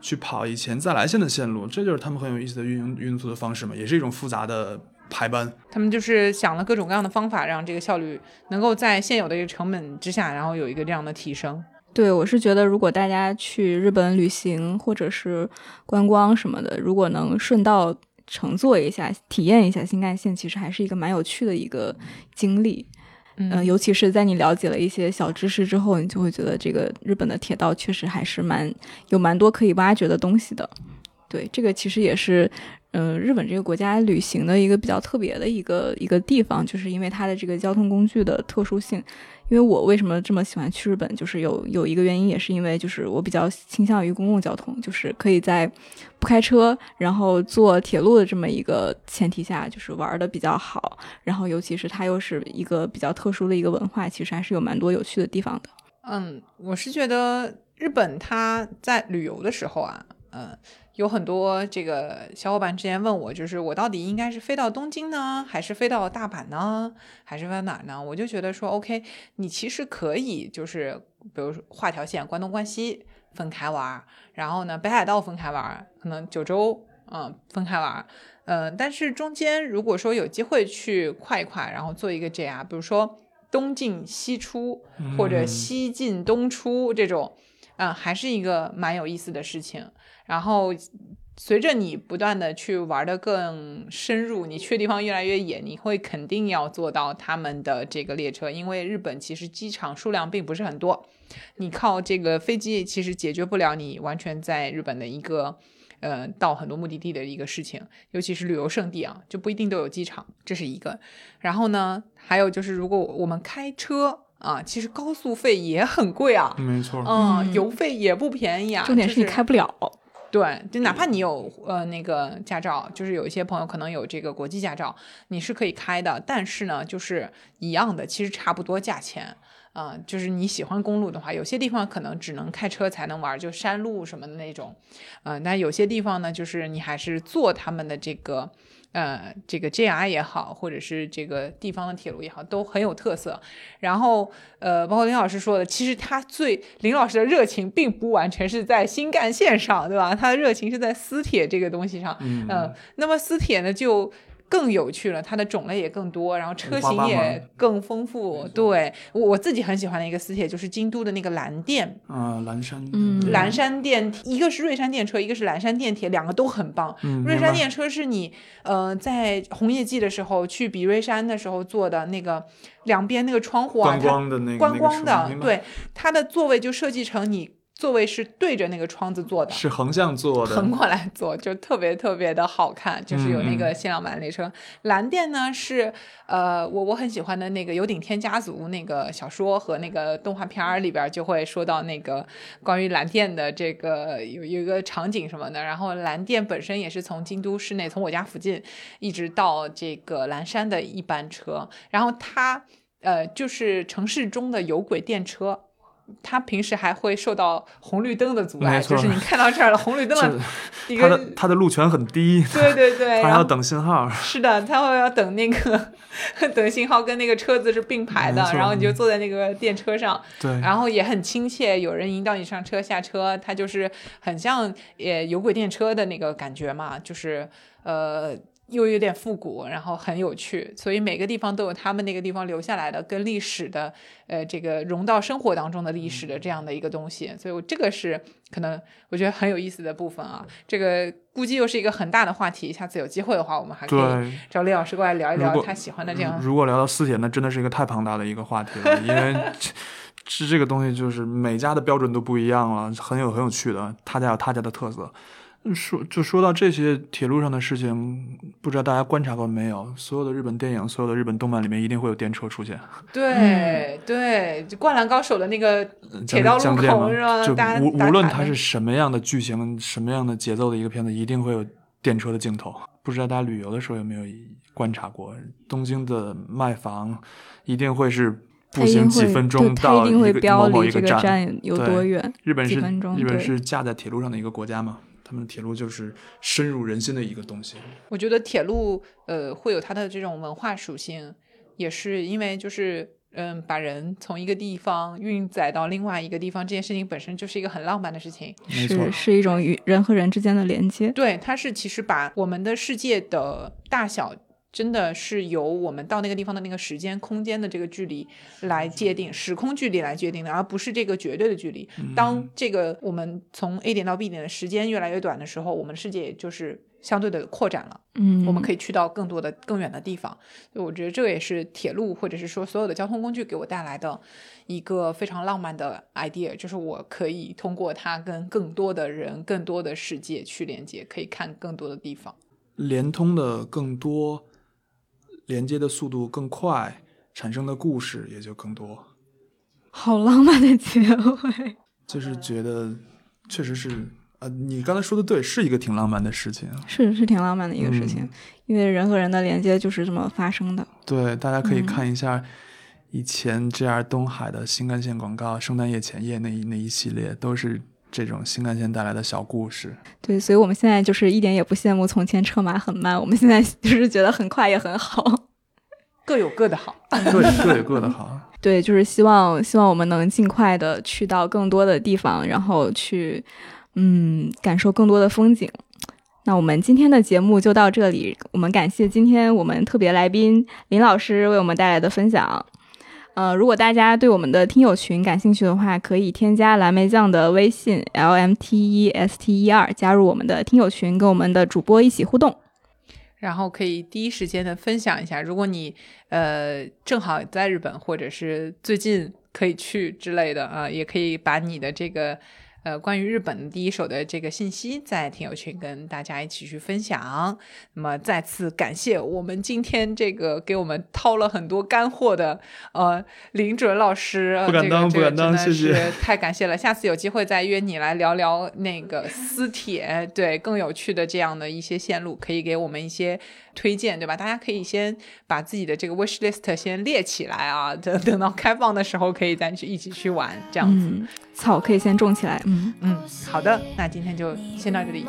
去跑以前再来线的线路，这就是他们很有意思的运营运作的方式嘛，也是一种复杂的排班。他们就是想了各种各样的方法，让这个效率能够在现有的一个成本之下，然后有一个这样的提升。对，我是觉得，如果大家去日本旅行或者是观光什么的，如果能顺道乘坐一下、体验一下新干线，其实还是一个蛮有趣的一个经历。嗯、嗯尤其是在你了解了一些小知识之后，你就会觉得这个日本的铁道确实还是蛮有蛮多可以挖掘的东西的。对，这个其实也是，嗯、日本这个国家旅行的一个比较特别的一个一个地方，就是因为它的这个交通工具的特殊性。因为我为什么这么喜欢去日本，就是有有一个原因，也是因为就是我比较倾向于公共交通，就是可以在不开车，然后坐铁路的这么一个前提下，就是玩的比较好。然后尤其是它又是一个比较特殊的一个文化，其实还是有蛮多有趣的地方的。嗯，我是觉得日本它在旅游的时候啊，嗯，有很多这个小伙伴之前问我，就是我到底应该是飞到东京呢，还是飞到大阪呢，还是飞到哪呢？我就觉得说，OK，你其实可以就是比如说画条线，关东关西分开玩，然后呢北海道分开玩，可能九州嗯分开玩嗯。呃，但是中间如果说有机会去跨一跨，然后做一个 JR，比如说东进西出或者嗯西进东出这种，嗯、还是一个蛮有意思的事情。然后随着你不断的去玩的更深入，你去的地方越来越野，你会肯定要坐到他们的这个列车，因为日本其实机场数量并不是很多，你靠这个飞机其实解决不了你完全在日本的一个。呃，到很多目的地的一个事情，尤其是旅游胜地啊，就不一定都有机场，这是一个。然后呢，还有就是，如果我们开车啊，其实高速费也很贵啊，没错，嗯，嗯油费也不便宜啊。重点是你开不了。对，就哪怕你有呃那个驾照，就是有一些朋友可能有这个国际驾照，你是可以开的，但是呢，就是一样的，其实差不多价钱。啊、就是你喜欢公路的话，有些地方可能只能开车才能玩，就山路什么的那种，呃，但有些地方呢，就是你还是坐他们的这个，呃，这个 JR 也好，或者是这个地方的铁路也好，都很有特色。然后，呃，包括林老师说的，其实他最林老师的热情并不完全是在新干线上，对吧？他的热情是在私铁这个东西上。嗯呃那么私铁呢就。更有趣了，它的种类也更多，然后车型也更丰富。对我我自己很喜欢的一个私铁就是京都的那个蓝电，啊，蓝山，嗯蓝山电，一个是瑞山电车，一个是蓝山电铁，两个都很棒。嗯，瑞山电车是你呃在红叶季的时候去比瑞山的时候坐的那个两边那个窗户啊，观它光的那个观光的，，对它的座位就设计成你座位是对着那个窗子坐的。是横向坐的，横过来坐就特别特别的好看，就是有那嗯个限量版列车。蓝电呢是呃我我很喜欢的那个《有顶天家族》那个小说和那个动画片儿里边就会说到那个关于蓝电的这个有有一个场景什么的。然后蓝电本身也是从京都市内从我家附近一直到这个蓝山的一班车，然后它呃就是城市中的有轨电车。它平时还会受到红绿灯的阻碍，就是你看到这儿了，红绿灯的是一它的路权很低，对对对，他还要等信号，是的，他会要等那个 等信号跟那个车子是并排的然后你就坐在那个电车上，对，然后也很亲切，有人引导你上车下车，他就是很像呃有轨电车的那个感觉嘛，就是呃。又有点复古，然后很有趣，所以每个地方都有他们那个地方留下来的跟历史的，呃，这个融到生活当中的历史的这样的一个东西，所以我这个是可能我觉得很有意思的部分啊。这个估计又是一个很大的话题，下次有机会的话，我们还可以对。找李老师过来聊一聊他喜欢的这样。如果聊到四铁，那真的是一个太庞大的一个话题了，因为这这 这个东西就是每家的标准都不一样了，很有很有趣的，他家有他家的特色。说就说到这些铁路上的事情，不知道大家观察过没有？所有的日本电影、所有的日本动漫里面一定会有电车出现。对、对，就《灌篮高手》的那个铁道路口是吧？就无无论它是什么样的剧情、什么样的节奏的一个片子，一定会有电车的镜头。不知道大家旅游的时候有没有观察过？东京的卖房一定会是步行几分钟到一个某某一个一站。站有对多远。日本是日本是架在铁路上的一个国家嘛，他们的铁路就是深入人心的一个东西。我觉得铁路呃会有它的这种文化属性，也是因为就是嗯把人从一个地方运载到另外一个地方，这件事情本身就是一个很浪漫的事情。是是一种与人和人之间的连接。对，它是其实把我们的世界的大小。真的是由我们到那个地方的那个时间、空间的这个距离来界定，时空距离来界定的，而不是这个绝对的距离。当这个我们从 A 点到 B 点的时间越来越短的时候，我们的世界也就是相对的扩展了。嗯，我们可以去到更多的、更远的地方。所以我觉得这个也是铁路或者是说所有的交通工具给我带来的一个非常浪漫的 idea，就是我可以通过它跟更多的人、更多的世界去连接，可以看更多的地方。连通的更多，连接的速度更快，产生的故事也就更多。好浪漫的结尾。就是觉得，确实是，呃，你刚才说的对，是一个挺浪漫的事情。是是挺浪漫的一个事情，嗯因为人和人的连接就是这么发生的。对，大家可以嗯看一下以前 JR 东海的新干线广告，圣诞夜前夜那一那一系列，都是这种新干线带来的小故事。对，所以我们现在就是一点也不羡慕从前车马很慢，我们现在就是觉得很快也很好。各有各的好。各各有各的好。对，就是希望希望我们能尽快的去到更多的地方，然后去嗯感受更多的风景。那我们今天的节目就到这里，我们感谢今天我们特别来宾林老师为我们带来的分享。呃，如果大家对我们的听友群感兴趣的话，可以添加蓝莓酱的微信 l m t e s t e r 加入我们的听友群，跟我们的主播一起互动。然后可以第一时间的分享一下。如果你呃正好在日本，或者是最近可以去之类的啊、也可以把你的这个呃关于日本第一手的这个信息在听友群跟大家一起去分享。那么再次感谢我们今天这个给我们掏了很多干货的呃林准老师，呃不敢当这个不敢当谢谢是 太感谢了。下次有机会再约你来聊聊那个私铁，对更有趣的这样的一些线路，可以给我们一些推荐，对吧？大家可以先把自己的这个 wish list 先列起来啊，等等到开放的时候可以再去一起去玩，这样子。嗯，草可以先种起来。嗯，嗯，好的，那今天就先到这里，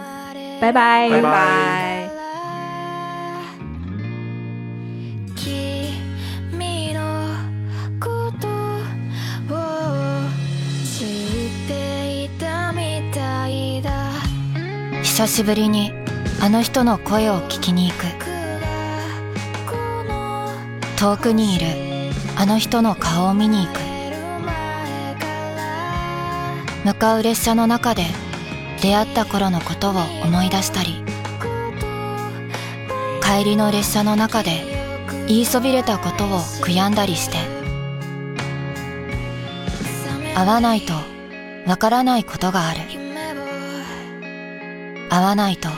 拜拜，拜拜拜。君のことを知っていたみたいだ久しぶりにあの人の声を聞きに行くこの 遠くにいるあの人の顔を見に行く。向かう列車の中で出会った頃のことを思い出したり帰りの列車の中で言いそびれたことを悔やんだりして会わないとわからないことがある。会わないと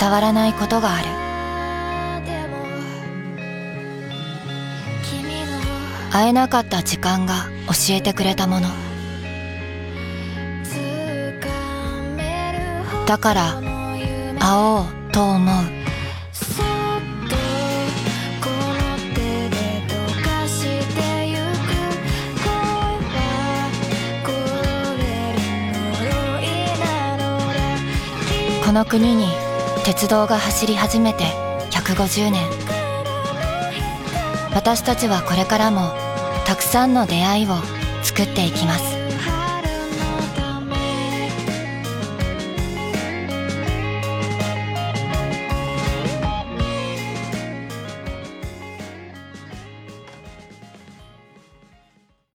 伝わらないことがある。会えなかった時間が教えてくれたもの。だから会おうと思う。この国に鉄道が走り始めて150年。私たちはこれからもたくさんの出会いを作っていきます。